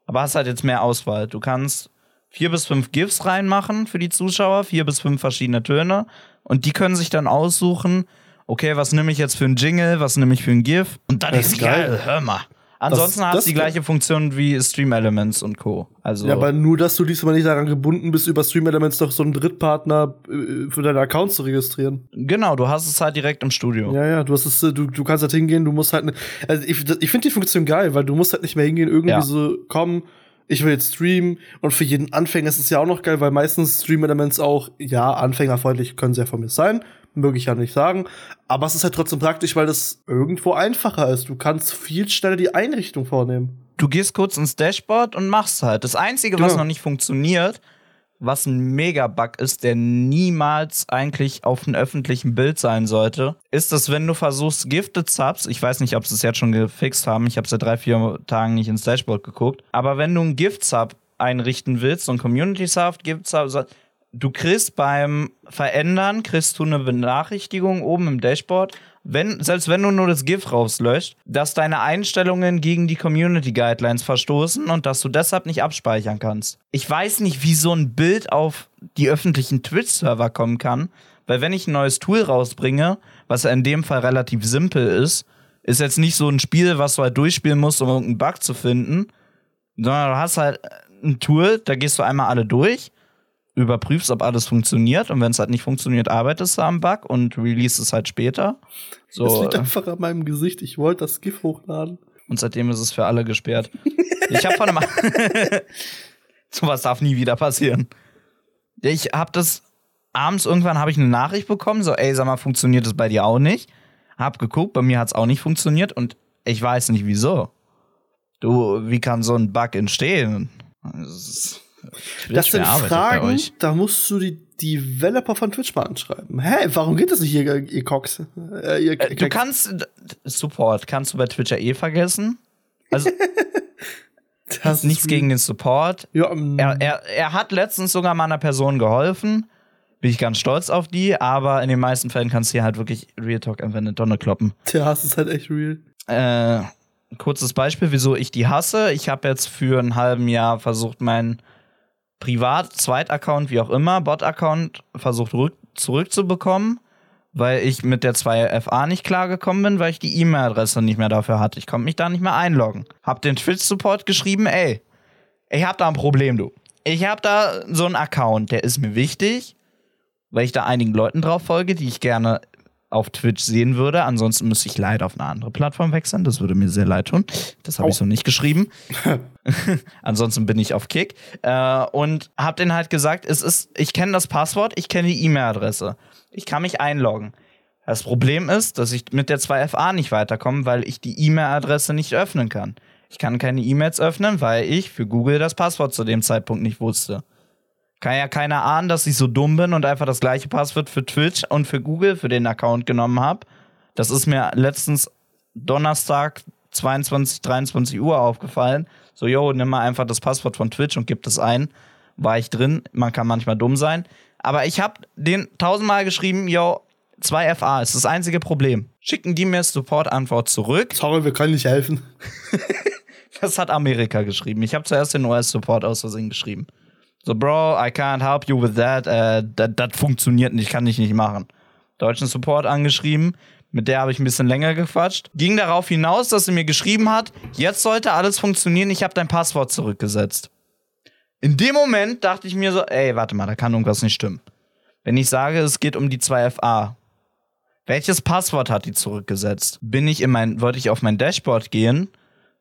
aber hast halt jetzt mehr Auswahl. Du kannst vier bis fünf GIFs reinmachen für die Zuschauer, vier bis fünf verschiedene Töne. Und die können sich dann aussuchen, okay, was nehme ich jetzt für einen Jingle, was nehme ich für einen GIF? Und dann Das ist ist geil. geil. Hör mal. Ansonsten Das- hat es die gleiche Funktion wie Stream Elements und Co. Also Ja, aber nur, dass du diesmal nicht daran gebunden bist, über Stream Elements doch so einen Drittpartner äh, für deine Accounts zu registrieren. genau, du hast es halt direkt im Studio. Ja, ja, du hast es, äh, du, du kannst halt hingehen, du musst halt, ne, also ich, ich finde die Funktion geil, weil du musst halt nicht mehr hingehen, irgendwie Ja. so, komm, ich will jetzt streamen und für jeden Anfänger ist es ja auch noch geil, weil meistens Stream Elements auch, ja, anfängerfreundlich können sie ja von mir sein, möge ich ja nicht sagen, aber es ist halt trotzdem praktisch, weil das irgendwo einfacher ist. Du kannst viel schneller die Einrichtung vornehmen. Du gehst kurz ins Dashboard und machst halt. Das Einzige, was Genau. noch nicht funktioniert, was ein Mega-Bug ist, der niemals eigentlich auf einem öffentlichen Bild sein sollte, ist, dass wenn du versuchst, Gifted Subs, ich weiß nicht, ob sie es jetzt schon gefixt haben, ich habe seit drei, vier Tagen nicht ins Dashboard geguckt, aber wenn du einen Gift-Sub einrichten willst, so ein Community-Sub also, du kriegst beim Verändern, kriegst du eine Benachrichtigung oben im Dashboard, wenn, selbst wenn du nur das GIF rauslöscht, dass deine Einstellungen gegen die Community Guidelines verstoßen und dass du deshalb nicht abspeichern kannst. Ich weiß nicht, wie so ein Bild auf die öffentlichen Twitch-Server kommen kann, weil wenn ich ein neues Tool rausbringe, was in dem Fall relativ simpel ist, ist jetzt nicht so ein Spiel, was du halt durchspielen musst, um irgendeinen Bug zu finden, sondern du hast halt ein Tool, da gehst du einmal alle durch, überprüfst, ob alles funktioniert und wenn es halt nicht funktioniert, arbeitest du am Bug und release es halt später. Das So, liegt äh, einfach an meinem Gesicht. Ich wollte das GIF hochladen. und seitdem ist es für alle gesperrt. Ich habe von einem Sowas darf nie wieder passieren. Ich habe das abends irgendwann habe ich eine Nachricht bekommen, so ey, sag mal, funktioniert das bei dir auch nicht? Hab geguckt, bei mir hat's auch nicht funktioniert und ich weiß nicht wieso. Du, wie kann so ein Bug entstehen? Das, ist, Das sind Fragen, da musst du die Developer von Twitch mal anschreiben. Hä, warum geht das nicht, ihr, ihr Cox? Äh, ihr, Äh, Du kannst Support kannst du bei Twitch ja eh vergessen. Also das nichts gegen den Support. Ja, ähm, Er, er, er hat letztens sogar mal einer Person geholfen. Bin ich ganz stolz auf die, aber in den meisten Fällen kannst du hier halt wirklich Real Talk einfach in eine Tonne kloppen. der Hass ist halt echt real. Äh, ein kurzes Beispiel, wieso ich die hasse. Ich habe jetzt für einen halben Jahr versucht, meinen Privat-Zweit-Account, wie auch immer, Bot-Account, versucht rück zurückzubekommen, weil ich mit der 2FA nicht klargekommen bin, weil ich die E-Mail-Adresse nicht mehr dafür hatte. Ich konnte mich da nicht mehr einloggen. Hab den Twitch-Support geschrieben, ey, ich hab da ein Problem, du. Ich hab da so einen Account, der ist mir wichtig, weil ich da einigen Leuten drauf folge, die ich gerne auf Twitch sehen würde. Ansonsten müsste ich leider auf eine andere Plattform wechseln. Das würde mir sehr leid tun. Das habe ich so nicht geschrieben. Ansonsten bin ich auf Kick. Äh, und habe denen halt gesagt, es ist, ich kenne das Passwort, ich kenne die E-Mail-Adresse. Ich kann mich einloggen. Das Problem ist, dass ich mit der 2FA nicht weiterkomme, weil ich die E-Mail-Adresse nicht öffnen kann. Ich kann keine E-Mails öffnen, weil ich für Google das Passwort zu dem Zeitpunkt nicht wusste. Kann ja keiner ahnen, dass ich so dumm bin und einfach das gleiche Passwort für Twitch und für Google für den Account genommen habe. Das ist mir letztens Donnerstag 22, 23 Uhr aufgefallen. So, yo, nimm mal einfach das Passwort von Twitch und gib das ein. War ich drin. Man kann manchmal dumm sein. Aber ich habe den tausendmal geschrieben, yo, 2FA ist das einzige Problem. Schicken die mir Support-Antwort zurück. Sorry, wir können nicht helfen. Das hat Amerika geschrieben. Ich habe zuerst den US-Support aus Versehen geschrieben. So, Bro, I can't help you with that. Äh, das funktioniert nicht, kann ich nicht machen. Deutschen Support angeschrieben. Mit der habe ich ein bisschen länger gequatscht. Ging darauf hinaus, dass sie mir geschrieben hat, jetzt sollte alles funktionieren, ich habe dein Passwort zurückgesetzt. In dem Moment dachte ich mir so, ey, warte mal, da kann irgendwas nicht stimmen. Wenn ich sage, es geht um die 2FA, welches Passwort hat die zurückgesetzt? Bin ich in mein, wollte ich auf mein Dashboard gehen,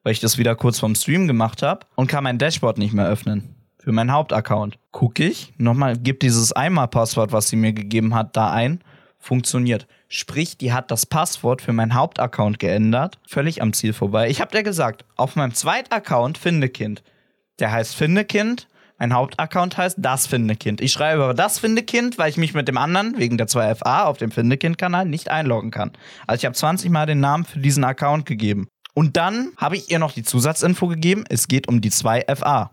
weil ich das wieder kurz vom Stream gemacht habe und kann mein Dashboard nicht mehr öffnen. Für meinen Hauptaccount. Guck ich, nochmal, gib dieses Einmal-Passwort, was sie mir gegeben hat, da ein. Funktioniert. Sprich, die hat das Passwort für meinen Hauptaccount geändert. Völlig am Ziel vorbei. Ich habe dir gesagt, auf meinem Zweitaccount Findekind. Der heißt Findekind. Mein Hauptaccount heißt das Findekind. Ich schreibe aber das Findekind, weil ich mich mit dem anderen wegen der 2FA auf dem Findekind-Kanal nicht einloggen kann. Also ich habe 20 Mal den Namen für diesen Account gegeben. Und dann habe ich ihr noch die Zusatzinfo gegeben, es geht um die 2FA.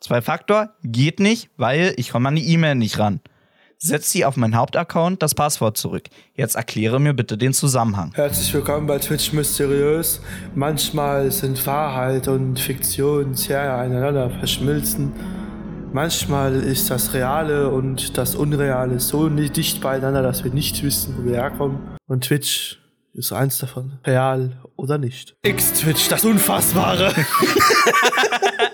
Zwei-Faktor geht nicht, weil ich komme an die E-Mail nicht ran. Setz sie auf meinen Hauptaccount das Passwort zurück. Jetzt erkläre mir bitte den Zusammenhang. Herzlich willkommen bei Twitch Mysteriös. Manchmal sind Wahrheit und Fiktion sehr aneinander verschmilzen. Manchmal ist das Reale und das Unreale so dicht beieinander, dass wir nicht wissen, wo wir herkommen. Und Twitch ist eins davon. Real oder nicht. X-Twitch, das Unfassbare.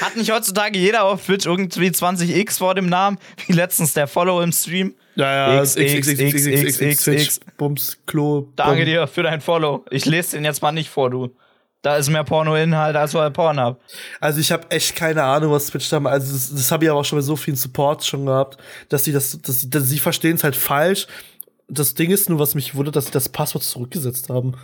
Hat nicht heutzutage jeder auf Twitch irgendwie 20x vor dem Namen, wie letztens der Follow im Stream? Ja, ja, X, X, X, X, X, X, Twitch, Bums, Klo. Danke dir für dein Follow. Ich lese den jetzt mal nicht vor, du. Da ist mehr Porno-Inhalt als bei Pornhub. Also ich habe echt keine Ahnung, was Twitch da macht. Also das, das habe ich aber auch schon bei so vielen Supports schon gehabt, dass sie das, dass dass sie verstehen es halt falsch. Das Ding ist nur, was mich wundert, dass sie das Passwort zurückgesetzt haben.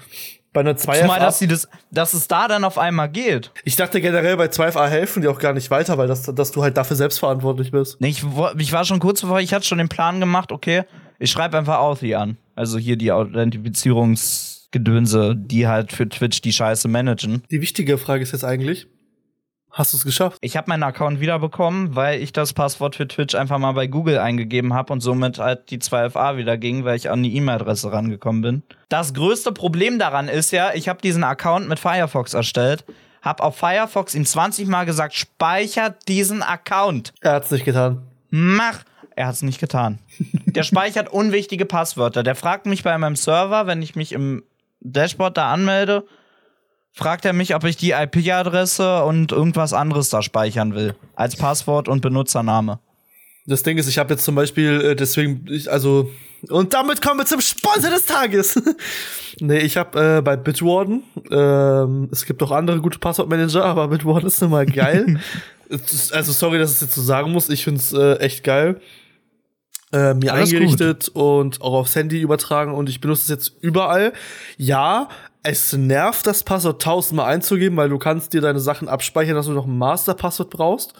Bei einer 2FA. Zumal, dass, sie das, dass es da dann auf einmal geht. ich dachte generell, bei 2FA helfen die auch gar nicht weiter, weil das, dass du halt dafür selbstverantwortlich bist. Nee, ich, ich war schon kurz bevor, ich hatte schon den Plan gemacht, okay, ich schreibe einfach Authy an. Also hier die Authentifizierungsgedönse, die halt für Twitch die Scheiße managen. Die wichtige Frage ist jetzt eigentlich, Hast du es geschafft? Ich habe meinen Account wiederbekommen, weil ich das Passwort für Twitch einfach mal bei Google eingegeben habe und somit halt die 2FA wieder ging, weil ich an die E-Mail-Adresse rangekommen bin. Das größte Problem daran ist ja, ich habe diesen Account mit Firefox erstellt, habe auf Firefox ihm 20 Mal gesagt, speichert diesen Account. Er hat's nicht getan. Mach! Er hat's nicht getan. Der speichert unwichtige Passwörter. Der fragt mich bei meinem Server, wenn ich mich im Dashboard da anmelde, fragt er mich, ob ich die IP-Adresse und irgendwas anderes da speichern will. Als Passwort und Benutzername. Das Ding ist, ich habe jetzt zum Beispiel, äh, deswegen, ich, also, und damit kommen wir zum Sponsor des Tages. nee, ich habe äh, bei Bitwarden, ähm, es gibt auch andere gute Passwortmanager, aber Bitwarden ist nun mal geil. Also, sorry, dass ich es jetzt so sagen muss, ich find's äh, echt geil. Äh, mir Alles eingerichtet und auch aufs Handy übertragen und ich benutze es jetzt überall. Ja, es nervt, das Passwort tausendmal einzugeben, weil du kannst dir deine Sachen abspeichern, dass du noch ein Masterpasswort brauchst.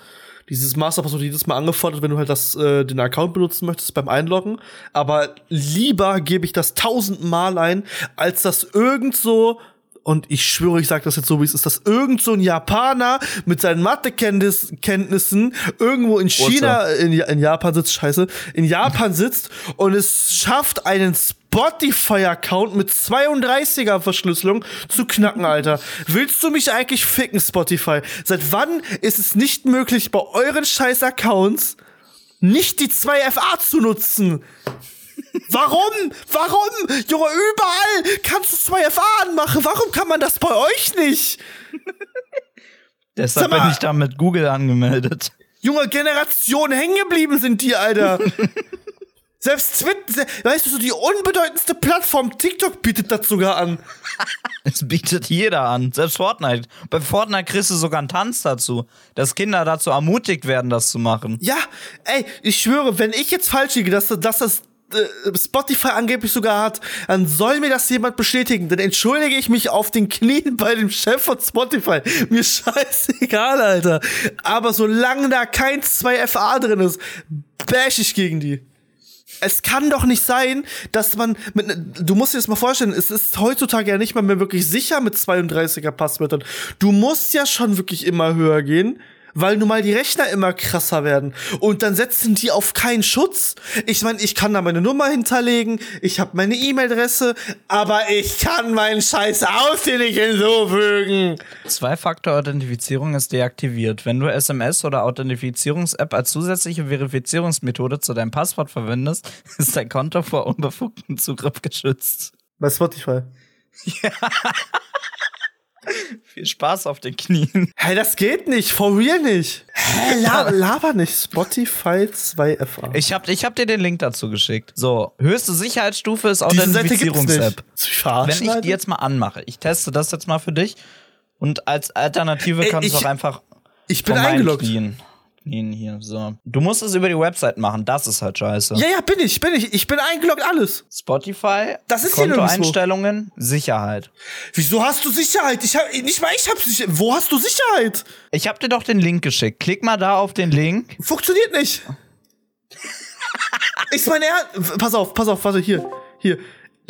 Dieses Masterpasswort jedes Mal angefordert, wenn du halt das, äh, den Account benutzen möchtest beim Einloggen. Aber lieber gebe ich das tausendmal ein, als das irgend so und ich schwöre, ich sage das jetzt so, wie es ist, dass irgend so ein Japaner mit seinen Mathekenntnissen irgendwo in China, in, in Japan sitzt, scheiße, in Japan sitzt und es schafft, einen Spotify-Account mit 32er Verschlüsselung zu knacken, Alter. Willst du mich eigentlich ficken, Spotify? Seit wann ist es nicht möglich, bei euren scheiß Accounts nicht die 2FA zu nutzen? Warum? Warum? Junge, überall kannst du 2FA anmachen. Warum kann man das bei euch nicht? Deshalb mal- bin ich da mit Google angemeldet. Junge, Generationen hängen geblieben sind die, Alter. Selbst Twitter, weißt du, so die unbedeutendste Plattform TikTok bietet das sogar an. Es bietet jeder an, selbst Fortnite. Bei Fortnite kriegst du sogar einen Tanz dazu, dass Kinder dazu ermutigt werden, das zu machen. Ja, ey, ich schwöre, wenn ich jetzt falsch liege, dass, dass das äh, Spotify angeblich sogar hat, dann soll mir das jemand bestätigen. Dann entschuldige ich mich auf den Knien bei dem Chef von Spotify. Mir scheißegal, Alter. Aber solange da kein 2FA drin ist, bash ich gegen die. Es kann doch nicht sein, dass man mit, ne- du musst dir das mal vorstellen, es ist heutzutage ja nicht mal mehr wirklich sicher mit 32er Passwörtern. Du musst ja schon wirklich immer höher gehen, weil nun mal die Rechner immer krasser werden. Und dann setzen die auf keinen Schutz. Ich meine, ich kann da meine Nummer hinterlegen, ich habe meine E-Mail-Adresse, aber ich kann meinen Scheiß Aussehen nicht hinzufügen. Zwei-Faktor-Authentifizierung ist deaktiviert. Wenn du SMS oder Authentifizierungs-App als zusätzliche Verifizierungsmethode zu deinem Passwort verwendest, ist dein Konto vor unbefugtem Zugriff geschützt. Bei Spotify. Viel Spaß auf den Knien. Hey, das geht nicht, for real nicht. Hä, la laber nicht. Spotify 2FA. Ich hab, ich hab dir den Link dazu geschickt. So, höchste Sicherheitsstufe ist Authentifizierungs-App. Wenn ich die jetzt mal anmache, ich teste das jetzt mal für dich und als Alternative Ey, kannst du ich- auch einfach Ich bin eingeloggt. Knien, Knien hier. So. Du musst es über die Website machen, das ist halt scheiße. Ja, ja, bin ich, bin ich. Ich bin eingeloggt, alles. Spotify, Das ist. Kontoeinstellungen, Sicherheit. Wieso hast du Sicherheit? Ich hab, nicht mal ich hab Sicherheit. Wo hast du Sicherheit? Ich hab dir doch den Link geschickt. Klick mal da auf den Link. Funktioniert nicht. ich meine, er, pass auf, pass auf, warte, hier, hier.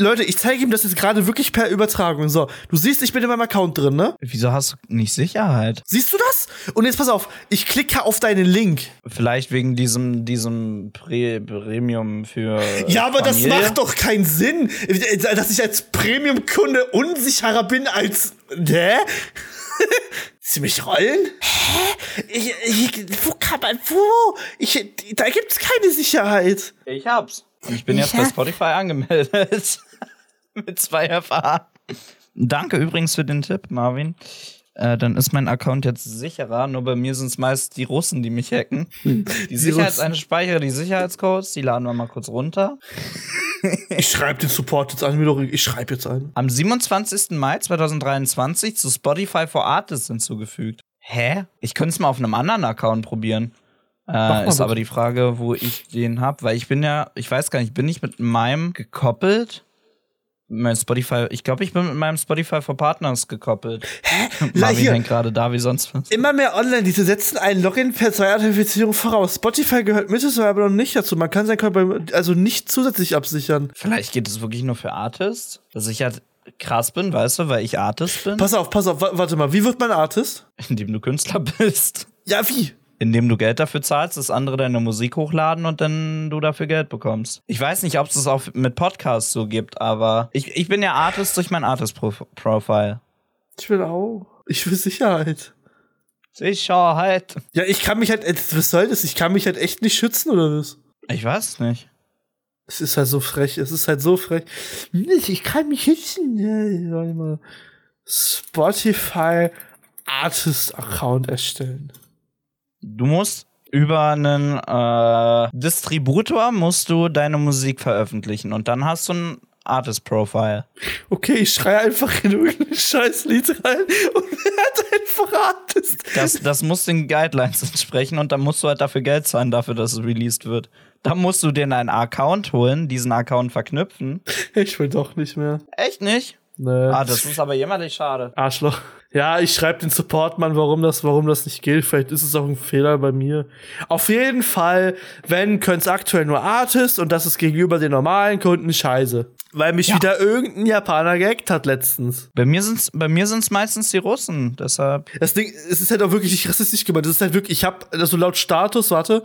Leute, ich zeige ihm das jetzt gerade wirklich per Übertragung. So, du siehst, ich bin in meinem Account drin, ne? Wieso hast du nicht Sicherheit? Siehst du das? Und jetzt pass auf, ich klicke auf deinen Link. Vielleicht wegen diesem, diesem Prä Premium für. Ja, aber das Familie? macht doch keinen Sinn, dass ich als Premium-Kunde unsicherer bin als. Hä? Sie mich rollen? Hä? Ich, ich, wo kann man. Wo? Ich, da gibt's keine Sicherheit. Ich hab's. Ich bin Ich jetzt bei Spotify angemeldet. Mit zwei FA. Danke übrigens für den Tipp, Marvin. Äh, dann ist mein Account jetzt sicherer. Nur bei mir sind es meist die Russen, die mich hacken. Die Sicherheits speichere die Sicherheitscodes, die laden wir mal kurz runter. Ich schreibe den Support jetzt an, mir doch. Ich schreibe jetzt ein. Am 27. Mai 2023 zu Spotify for Artists hinzugefügt. Hä? Ich könnte es mal auf einem anderen Account probieren. Äh, ist bitte. aber die Frage, wo ich den hab, weil ich bin ja, ich weiß gar nicht, bin ich mit meinem gekoppelt? Mein Spotify, ich glaube, ich bin mit meinem Spotify for Partners gekoppelt. Hä? Marvin hängt gerade da wie sonst was. Immer mehr online, diese setzen einen Login per Zwei-Authentifizierung voraus. Spotify gehört mittlerweile aber noch nicht dazu. Man kann sein bei- also nicht zusätzlich absichern. Vielleicht geht es wirklich nur für Artists, dass ich halt krass bin, weißt du, weil ich Artist bin? Pass auf, pass auf, wa- warte mal, wie wird man Artist? Indem du Künstler bist. Ja, wie? Indem du Geld dafür zahlst, dass andere deine Musik hochladen und dann du dafür Geld bekommst. Ich weiß nicht, ob es das auch mit Podcasts so gibt, aber ich, ich bin ja Artist durch mein Artist-Profile. Ich will auch. Ich will Sicherheit. Sicherheit. Ja, ich kann mich halt, äh, was soll das? Ich kann mich halt echt nicht schützen, oder was? Ich weiß nicht. Es ist halt so frech, es ist halt so frech. Nicht, ich kann mich schützen. Spotify Artist Account erstellen. Du musst über einen äh, Distributor musst du deine Musik veröffentlichen und dann hast du ein Artist-Profile. Okay, ich schreie einfach in irgendein scheiß Lied rein und werde einfach Artist. Das, das muss den Guidelines entsprechen und dann musst du halt dafür Geld zahlen, dafür, dass es released wird. Dann musst du dir einen Account holen, diesen Account verknüpfen. Ich will doch nicht mehr. Echt nicht? Nee. Ah, das ist aber jämmerlich schade. Arschloch. Ja, ich schreibe den Supportmann, warum das, warum das nicht gilt. Vielleicht ist es auch ein Fehler bei mir. Auf jeden Fall, wenn, können aktuell nur Artists und das ist gegenüber den normalen Kunden scheiße. Weil mich Ja. wieder irgendein Japaner gehackt hat letztens. Bei mir sind's, bei mir sind's meistens die Russen, deshalb. Das Ding, es ist halt auch wirklich nicht rassistisch gemeint. Das ist halt wirklich, ich hab, also laut Status, warte,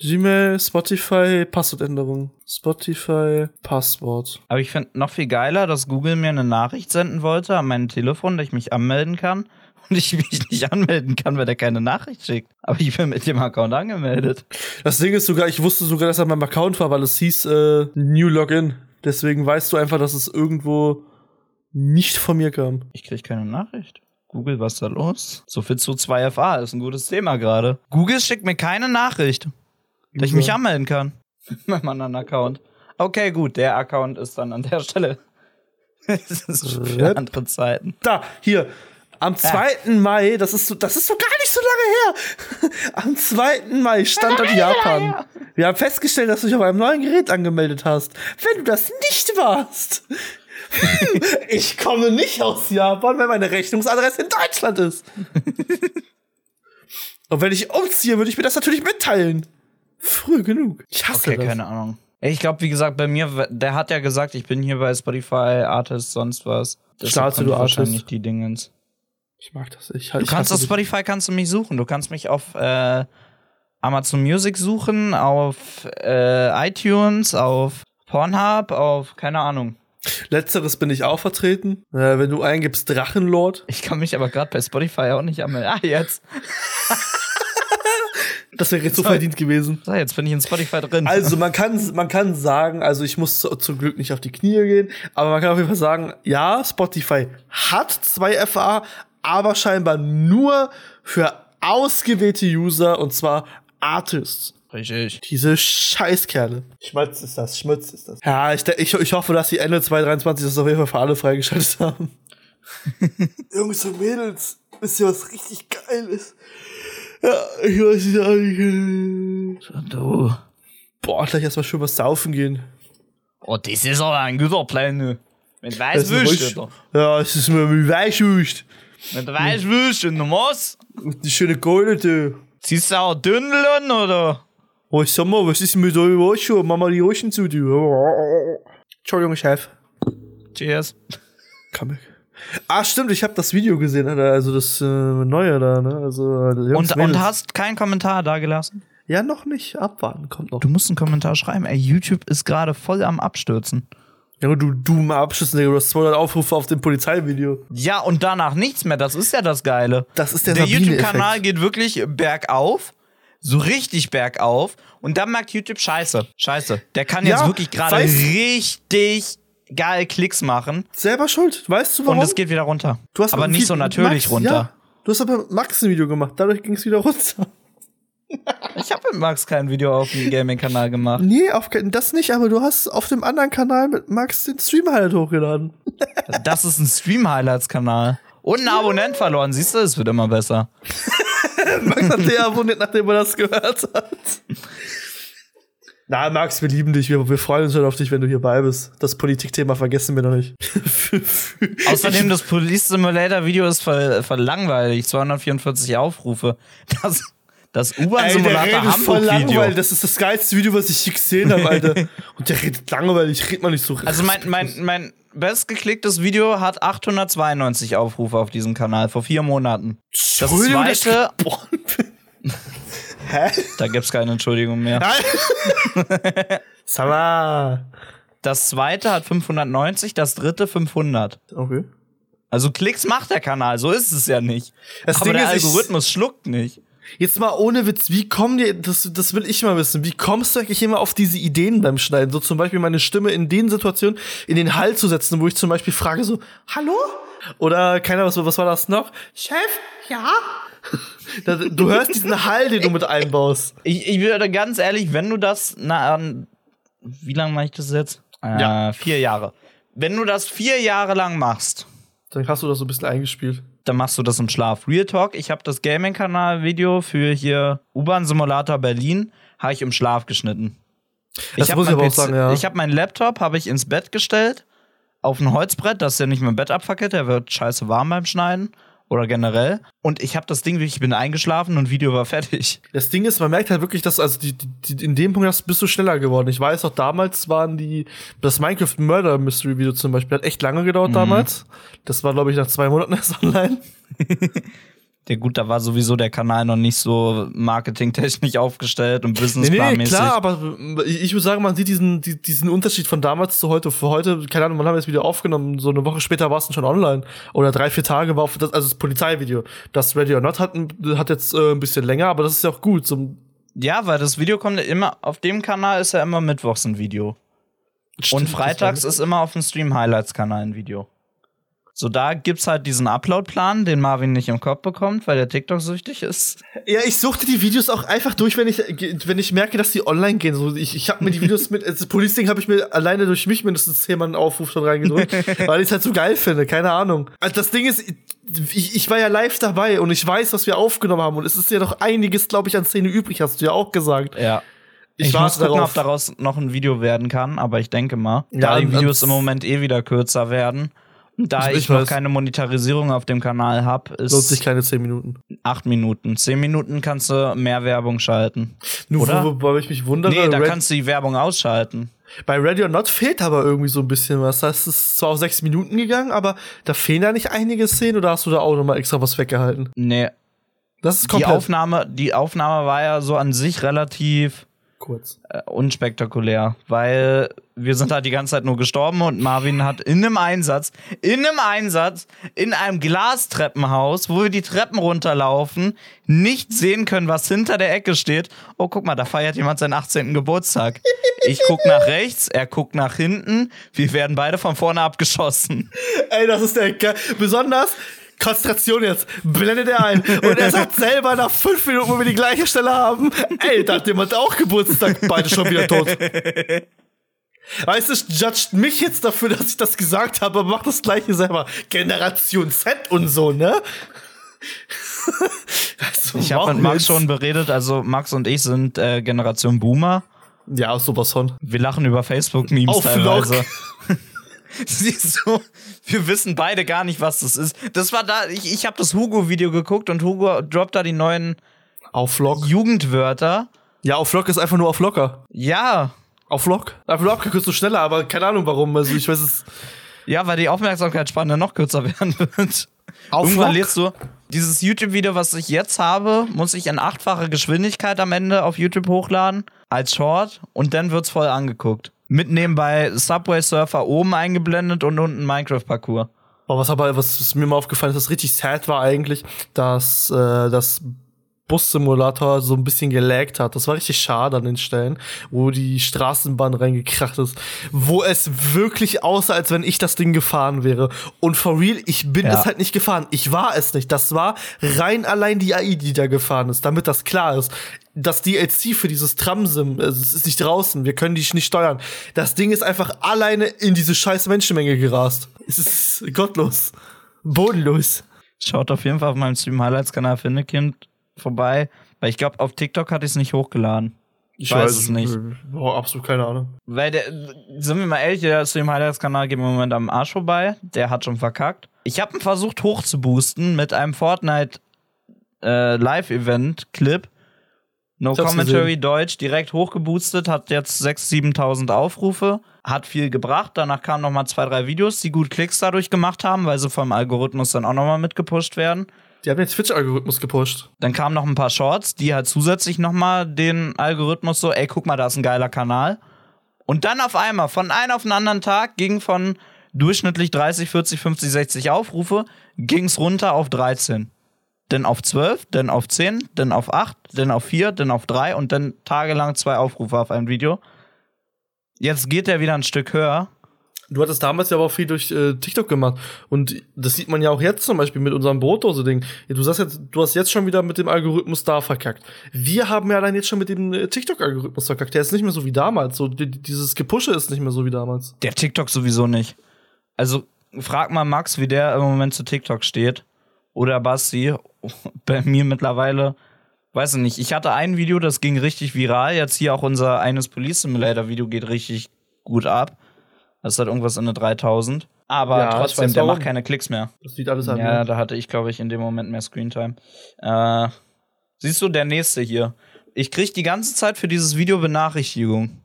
Gmail, Spotify, Passwortänderung. Spotify, Passwort. Aber ich finde noch viel geiler, dass Google mir eine Nachricht senden wollte an mein Telefon, dass ich mich anmelden kann. Und ich mich nicht anmelden kann, weil der keine Nachricht schickt. Aber ich bin mit dem Account angemeldet. Das Ding ist sogar, ich wusste sogar, dass er mein Account war, weil es hieß äh, New Login. Deswegen weißt du einfach, dass es irgendwo nicht von mir kam. Ich krieg keine Nachricht. Google, was ist da los? So viel zu 2FA ist ein gutes Thema gerade. Google schickt mir keine Nachricht, dass ich mich anmelden kann. Mit meinem anderen Account. Okay, gut, der Account ist dann an der Stelle. das ist für andere Zeiten. Da, hier. Am 2. Mai, das ist so, das ist so gar nicht so lange her. Am 2. Mai stand dort Japan. Wir haben festgestellt, dass du dich auf einem neuen Gerät angemeldet hast. Wenn du das nicht warst. hm, ich komme nicht aus Japan, weil meine Rechnungsadresse in Deutschland ist. Und wenn ich umziehe, würde ich mir das natürlich mitteilen. Früh genug. Ich hasse Okay, das. keine Ahnung. Ich glaube, wie gesagt, bei mir, der hat ja gesagt, ich bin hier bei Spotify, Artist, sonst was. Starte, kommt du Artist. wahrscheinlich die Dingens. Ich mag das. Ich, Du ich kannst auf Spotify kannst du mich suchen. Du kannst mich auf äh, Amazon Music suchen, auf äh, iTunes, auf Pornhub, auf keine Ahnung. Letzteres bin ich auch vertreten. Äh, wenn du eingibst Drachenlord, Ich kann mich aber gerade bei Spotify auch nicht anmelden. Ah, jetzt. das wäre jetzt so verdient gewesen. So, jetzt bin ich in Spotify drin. Also man kann, man kann sagen, also ich muss zu- zum Glück nicht auf die Knie gehen, aber man kann auf jeden Fall sagen, ja, Spotify hat zwei FA, aber scheinbar nur für ausgewählte User und zwar Artists. Richtig. Diese Scheißkerle. Schmutz ist das, Schmutz ist das. Ja, ich, ich, ich hoffe, dass die Ende 2023 das auf jeden Fall für alle freigeschaltet haben. Jungs und Mädels, wisst ihr, was richtig geil ist? Ja, ich weiß nicht, eigentlich. Du. Boah, gleich erstmal schön was saufen gehen. Oh, das ist aber ein guter Plan, du. Mit Das weiß ist Wüste, ruhig- Ja, es ist mir wie Weichwüst. Mit weiß Wüste, du musst. Die schöne Keule, du. Ziehst du auch Dündel an, oder? Oh, sag mal, was ist denn mit eurem Wascher? Mach mal die Röschen zu, du. Entschuldigung, Chef. Cheers. Komm. Ah, stimmt, ich habe das Video gesehen, Alter, also das äh, neue da, ne? Also, äh, Jungs, Und, und hast keinen Kommentar da gelassen? Ja, noch nicht. Abwarten, kommt noch. Du musst einen Kommentar schreiben. Ey, YouTube ist gerade voll am Abstürzen. Ja, du, du mal abschüssen, Digga. Du hast 200 Aufrufe auf dem Polizeivideo. Ja, und danach nichts mehr. Das ist ja das Geile. Das ist der, Der. YouTube-Kanal geht wirklich bergauf. So richtig bergauf. Und dann merkt YouTube, scheiße, scheiße. Der kann jetzt Ja, wirklich gerade richtig geil Klicks machen. Selber schuld. Weißt du warum? Und es geht wieder runter. Du hast aber nicht so natürlich Max, runter. Ja, du hast aber Max ein Video gemacht. Dadurch ging es wieder runter. Ich habe mit Max kein Video auf dem Gaming-Kanal gemacht. Nee, auf, das nicht, aber du hast auf dem anderen Kanal mit Max den Stream halt hochgeladen. Das ist ein Stream-Highlights-Kanal. Und ein Abonnent verloren. Siehst du, es wird immer besser. Max hat der abonniert, nachdem er das gehört hat. Na, Max, wir lieben dich. Wir, wir freuen uns schon auf dich, wenn du hierbei bist. Das Politikthema vergessen wir noch nicht. Außerdem, das Police Simulator Video ist voll, voll langweilig. 244 Aufrufe. Das, Das U-Bahn-Simulator Hamburg-Video. Das ist das geilste Video, was ich je gesehen habe, Alter. Und der redet langweilig, redet man nicht so. Also mein, mein, mein bestgeklicktes Video hat 892 Aufrufe auf diesem Kanal vor vier Monaten. Das ich zweite. Hä? da gibt's keine Entschuldigung mehr. Mal. Das zweite hat 590, das dritte 500. Okay. Also Klicks macht der Kanal, so ist es ja nicht. Das Aber Ding der ist, ich- Algorithmus schluckt nicht. Jetzt mal ohne Witz, wie kommen die, das, das will ich mal wissen, wie kommst du eigentlich immer auf diese Ideen beim Schneiden? So zum Beispiel meine Stimme in den Situationen in den Hall zu setzen, wo ich zum Beispiel frage so, hallo? Oder, keine Ahnung, was, was war das noch? Chef? Ja? Du hörst diesen Hall, den du mit einbaust. Ich, ich würde ganz ehrlich, wenn du das, na, ähm, wie lange mache ich das jetzt? Äh, Ja. Vier Jahre. Wenn du das vier Jahre lang machst, Dann hast du das so ein bisschen eingespielt. Dann machst du das im Schlaf. Real Talk, ich habe das Gaming-Kanal-Video für hier U-Bahn-Simulator Berlin, habe ich im Schlaf geschnitten. Das hab muss ich aber auch sagen, ja. Ich habe meinen Laptop habe ich ins Bett gestellt, auf ein Holzbrett, das ist ja nicht mit dem Bett abfackelt, der wird scheiße warm beim Schneiden oder generell. Und ich habe das Ding, ich bin eingeschlafen und Video war fertig. Das Ding ist, man merkt halt wirklich, dass, also die, die, die, in dem Punkt bist du schneller geworden. Ich weiß auch, damals waren die, das Minecraft Murder Mystery Video zum Beispiel, hat echt lange gedauert damals. Das war, glaube ich, nach zwei Monaten erst online. Ja gut, da war sowieso der Kanal noch nicht so marketingtechnisch aufgestellt und Nee, nee, businessplanmäßig. klar, aber ich ich würde sagen, man sieht diesen, die- diesen Unterschied von damals zu heute. Für heute, keine Ahnung, wann haben wir das Video aufgenommen? So eine Woche später war es dann schon online. Oder drei, vier Tage war auf das, also das Polizeivideo. Das Ready or Not hat, hat jetzt äh, ein bisschen länger, aber das ist ja auch gut. So, Ja, weil das Video kommt immer, auf dem Kanal ist ja immer mittwochs ein Video. Und freitags ist immer auf dem Stream Highlights Kanal ein Video. So, da gibt's halt diesen Upload-Plan, den Marvin nicht im Kopf bekommt, weil der TikTok-süchtig ist. Ja, ich suchte die Videos auch einfach durch, wenn ich, wenn ich merke, dass die online gehen. So, ich ich habe mir die Videos mit, das Police-Ding habe ich mir alleine durch mich mindestens zehnmal einen Aufruf schon reingedrückt, weil ich es halt so geil finde, keine Ahnung. Also das Ding ist, ich, ich war ja live dabei und ich weiß, was wir aufgenommen haben und es ist ja noch einiges, glaube ich, an Szene übrig, hast du ja auch gesagt. Ja. Ich, Ich, muss gucken, darauf. ob daraus noch ein Video werden kann, aber ich denke mal, Ja, da die Videos im Moment eh wieder kürzer werden. Da Ich- ich, noch weiß. keine Monetarisierung auf dem Kanal habe, Lohnt sich ist keine zehn Minuten. acht Minuten. Zehn Minuten kannst du mehr Werbung schalten. Nur Oder? wo, wobei ich mich wundere, Nee, da Red- kannst du die Werbung ausschalten. bei Ready or Not fehlt aber irgendwie so ein bisschen was. Das ist zwar auf sechs Minuten gegangen, aber da fehlen da nicht einige Szenen oder hast du da auch nochmal extra was weggehalten? Nee, Das ist die komplett Aufnahme, die Aufnahme war ja so an sich relativ kurz. äh, unspektakulär, weil wir sind halt die ganze Zeit nur gestorben und Marvin hat in einem Einsatz, in einem Einsatz, in einem Glastreppenhaus, wo wir die Treppen runterlaufen, nicht sehen können, was hinter der Ecke steht. Oh, guck mal, da feiert jemand seinen 18. Geburtstag. Ich guck nach rechts, er guckt nach hinten, wir werden beide von vorne abgeschossen. Ey, das ist der Ge Besonders Konzentration jetzt. Blendet er ein. Und er sagt selber nach fünf Minuten, wo wir die gleiche Stelle haben, ey, da hat jemand auch Geburtstag, beide schon wieder tot. Weißt du, judgt mich jetzt dafür, dass ich das gesagt habe, aber macht das gleiche selber. Generation Z und so, ne? also, Ich habe mit Max schon beredet, also Max und ich sind äh, Generation Boomer. Ja, sowas von. Wir lachen über Facebook-Memes Auf teilweise. Siehst du, wir wissen beide gar nicht, was das ist. Das war da, ich, ich habe das Hugo-Video geguckt und Hugo droppt da die neuen Auf Lock. Jugendwörter. Ja, auf Lock ist einfach nur auf locker. Ja, Auf Lock. Auf Lock kannst du schneller, aber keine Ahnung warum. Also ich weiß es. ja, weil die Aufmerksamkeitsspanne noch kürzer werden wird. Auf Irgendwann Lock? lädst du dieses YouTube-Video, was ich jetzt habe, muss ich in achtfache Geschwindigkeit am Ende auf YouTube hochladen als Short und dann wird's voll angeguckt. Mit nebenbei Subway Surfer oben eingeblendet und unten Minecraft-Parcours. Aber was aber, was mir mal aufgefallen ist, was richtig sad war eigentlich, dass äh, das Bus-Simulator so ein bisschen gelaggt hat. Das war richtig schade an den Stellen, wo die Straßenbahn reingekracht ist, wo es wirklich aussah, als wenn ich das Ding gefahren wäre. Und for real, ich bin Ja. es halt nicht gefahren. Ich war es nicht. Das war rein allein die AI, die da gefahren ist, damit das klar ist. Das DLC für dieses Tramsim, also es ist nicht draußen, wir können die nicht steuern. Das Ding ist einfach alleine in diese scheiß Menschenmenge gerast. Es ist gottlos. Bodenlos. Schaut auf jeden Fall auf meinem Stream Highlights Kanal Findekind vorbei, weil ich glaube auf TikTok hatte ich es nicht hochgeladen. Ich weiß es nicht. Boah, absolut keine Ahnung. Weil der, sind wir mal ehrlich, der Stream Highlights Kanal geht mir im Moment am Arsch vorbei. Der hat schon verkackt. Ich habe ihn versucht hochzuboosten mit einem Fortnite äh, Live Event Clip No Commentary Deutsch direkt hochgeboostet, hat jetzt 6.000, 7.000 Aufrufe, hat viel gebracht. Danach kamen noch mal zwei, drei Videos, die gut Klicks dadurch gemacht haben, weil sie vom Algorithmus dann auch noch mal mitgepusht werden. Die haben den Twitch-Algorithmus gepusht. Dann kamen noch ein paar Shorts, die halt zusätzlich noch mal den Algorithmus so, ey, guck mal, da ist ein geiler Kanal. Und dann auf einmal, von einem auf den anderen Tag, ging von durchschnittlich 30, 40, 50, 60 Aufrufe, ging's runter auf 13. Dann auf 12, dann auf 10, dann auf 8, dann auf 4, dann auf 3 und dann tagelang zwei Aufrufe auf ein Video. Jetzt geht er wieder ein Stück höher. Du hattest damals ja aber auch viel durch äh, TikTok gemacht. Und das sieht man ja auch jetzt zum Beispiel mit unserem Brotdose-Ding. Du sagst jetzt, du hast jetzt schon wieder mit dem Algorithmus da verkackt. Wir haben ja dann jetzt schon mit dem äh, TikTok-Algorithmus verkackt. Der ist nicht mehr so wie damals. So, die, dieses Gepusche ist nicht mehr so wie damals. Der TikTok sowieso nicht. Also frag mal Max, wie der im Moment zu TikTok steht. Oder Basti. Bei mir mittlerweile, weiß ich nicht. Ich hatte ein Video, das ging richtig viral. Jetzt hier auch unser eines Police Simulator Video geht richtig gut ab. Das hat irgendwas in der 3000. Aber Ja, trotzdem, weiß der warum. macht keine Klicks mehr. Das sieht alles an. Ja, da hatte ich, glaube ich, in dem Moment mehr Screentime. Äh, siehst du, der nächste hier. Ich krieg die ganze Zeit für dieses Video Benachrichtigung.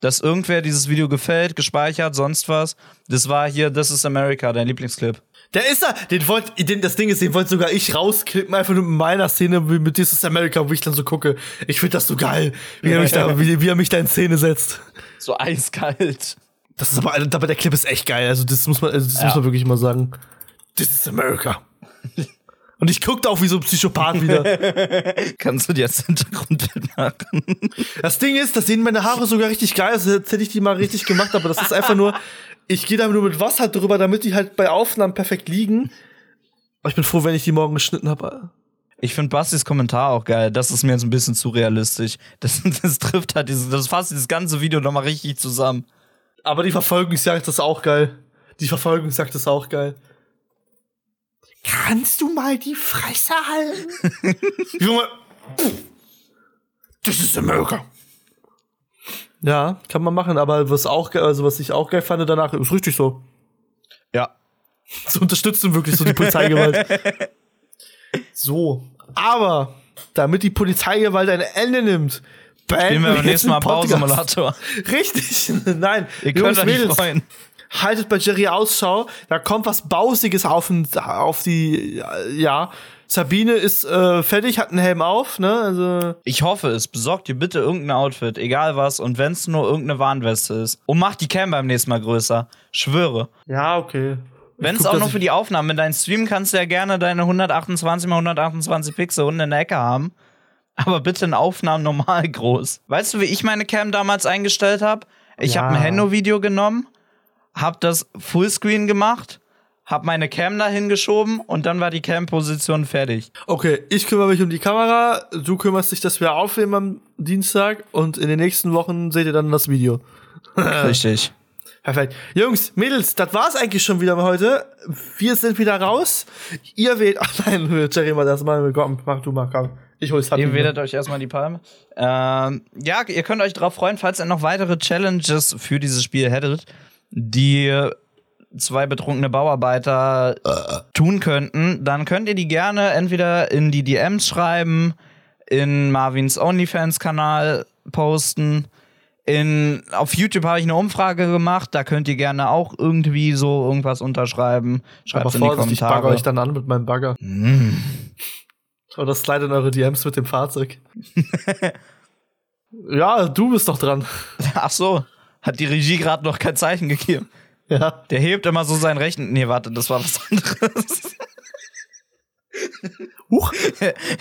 Dass irgendwer dieses Video gefällt, gespeichert, sonst was. Das war hier, This is America, dein Lieblingsclip. Der ist da, den wollt, den, das Ding ist, den wollte sogar ich rausklippen, einfach nur mit meiner Szene wie mit This is America, wo ich dann so gucke. Ich finde das so geil, wie er mich da, wie, wie er mich da in Szene setzt. So eiskalt. Das ist aber, aber der Clip ist echt geil. Also, das muss man, also das muss man wirklich mal sagen. This is America. Und ich guckte auch wie so ein Psychopath wieder. Kannst du dir als Hintergrundbild machen? Das Ding ist, das sehen meine Haare sogar richtig geil aus. Jetzt hätte ich die mal richtig gemacht, aber das ist einfach nur, ich gehe da nur mit Wasser drüber, damit die halt bei Aufnahmen perfekt liegen. Aber ich bin froh, wenn ich die morgen geschnitten habe. Ich finde Bastis Kommentar auch geil. Das ist mir jetzt ein bisschen zu realistisch. Das, das trifft halt dieses, das fasst dieses ganze Video nochmal richtig zusammen. Aber die Verfolgungsjagd ist auch geil. Die Verfolgungsjagd ist auch geil. Kannst du mal die Fresse halten? Junge. Das ist America. Ja, kann man machen, aber was auch also was ich auch geil fand danach, ist richtig so. Ja. zu unterstützen, wirklich so die Polizeigewalt. so, aber damit die Polizeigewalt ein Ende nimmt, Spielen wir beim nächsten Mal. Bausimulator. Richtig, nein. Ihr könnt Jungs, euch nicht Mädels, freuen. haltet bei Jerry Ausschau, da kommt was Bausiges auf, auf die, ja. Sabine ist äh, fertig, hat einen Helm auf, ne? Also, Ich hoffe es. Besorgt dir bitte irgendein Outfit, egal was, und wenn es nur irgendeine Warnweste ist. Und mach die Cam beim nächsten Mal größer. Schwöre. ja, okay. Wenn es auch nur für die Aufnahmen, mit deinem Stream kannst du ja gerne deine 128 mal 128 Pixel unten in der Ecke haben. Aber bitte in Aufnahmen normal groß. Weißt du, wie ich meine Cam damals eingestellt habe? Ich Ja. habe ein Hendo-Video genommen, habe das Fullscreen gemacht, habe meine Cam da hingeschoben und dann war die Cam-Position fertig. Okay, ich kümmere mich um die Kamera, du kümmerst dich, dass wir aufnehmen am Dienstag und in den nächsten Wochen seht ihr dann das Video. Richtig. Perfekt. Jungs, Mädels, das war's eigentlich schon wieder heute. Wir sind wieder raus. Ihr wählt. Ach nein, Jerry, mal das mal. Komm, mach du mal, komm. Ich hol's. Ihr wählt euch erstmal die Palme. Ähm, ja, ihr könnt euch darauf freuen, falls ihr noch weitere Challenges für dieses Spiel hättet, die zwei betrunkene Bauarbeiter tun könnten, dann könnt ihr die gerne entweder in die DMs schreiben, in Marvins OnlyFans-Kanal posten. In, auf YouTube habe ich eine Umfrage gemacht, da könnt ihr gerne auch irgendwie so irgendwas unterschreiben. Schreibt Aber in die vorsichtig, ich bagger Kommentare. euch dann an mit meinem Bagger. Oder slide in eure DMs mit dem Fahrzeug. ja, du bist doch dran. Ach so, hat die Regie gerade noch kein Zeichen gegeben. Ja. Der hebt immer so seinen rechten. Nee, warte, das war was anderes. Huch.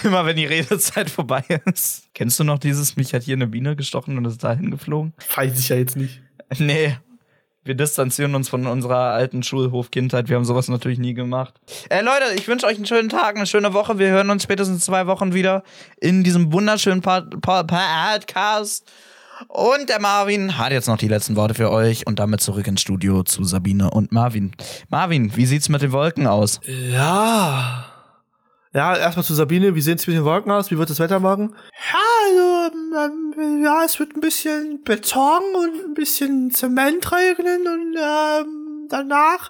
immer wenn die Redezeit vorbei ist. Kennst du noch dieses, mich hat hier eine Biene gestochen und ist dahin geflogen? Weiß ich ja jetzt nicht. Nee. Wir distanzieren uns von unserer alten Schulhofkindheit. Wir haben sowas natürlich nie gemacht. Äh, Leute, ich wünsche euch einen schönen Tag, eine schöne Woche. Wir hören uns spätestens in zwei Wochen wieder in diesem wunderschönen Pod Pod Podcast. Und der Marvin hat jetzt noch die letzten Worte für euch und damit zurück ins Studio zu Sabine und Marvin. Marvin, wie sieht's mit den Wolken aus? Ja. Ja, erstmal zu Sabine. Wie sehen es mit den Wolken aus? Wie wird das Wetter morgen? Ja, also, ähm, ja, es wird ein bisschen Beton und ein bisschen Zement regnen und ähm, danach,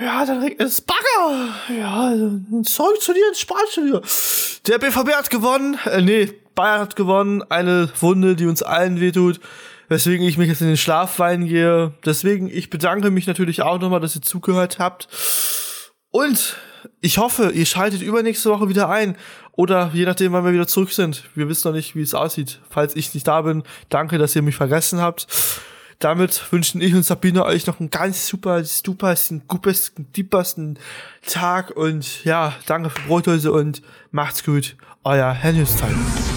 ja, dann regnet es Bagger. Ja, also, zu dir ins Sportstudio. Der BVB hat gewonnen. Äh, nee, Bayern hat gewonnen, eine Wunde, die uns allen wehtut, weswegen ich mich jetzt in den Schlaf weinen gehe. Deswegen, ich bedanke mich natürlich auch nochmal, dass ihr zugehört habt. Und ich hoffe, ihr schaltet übernächste Woche wieder ein. Oder je nachdem, wann wir wieder zurück sind. Wir wissen noch nicht, wie es aussieht. Falls ich nicht da bin, danke, dass ihr mich vergessen habt. Damit wünschen ich und Sabine euch noch einen ganz super, supersten, gupesten, diepersten Tag. Und ja, danke für Brotdose und macht's gut. Euer Herr Newstime.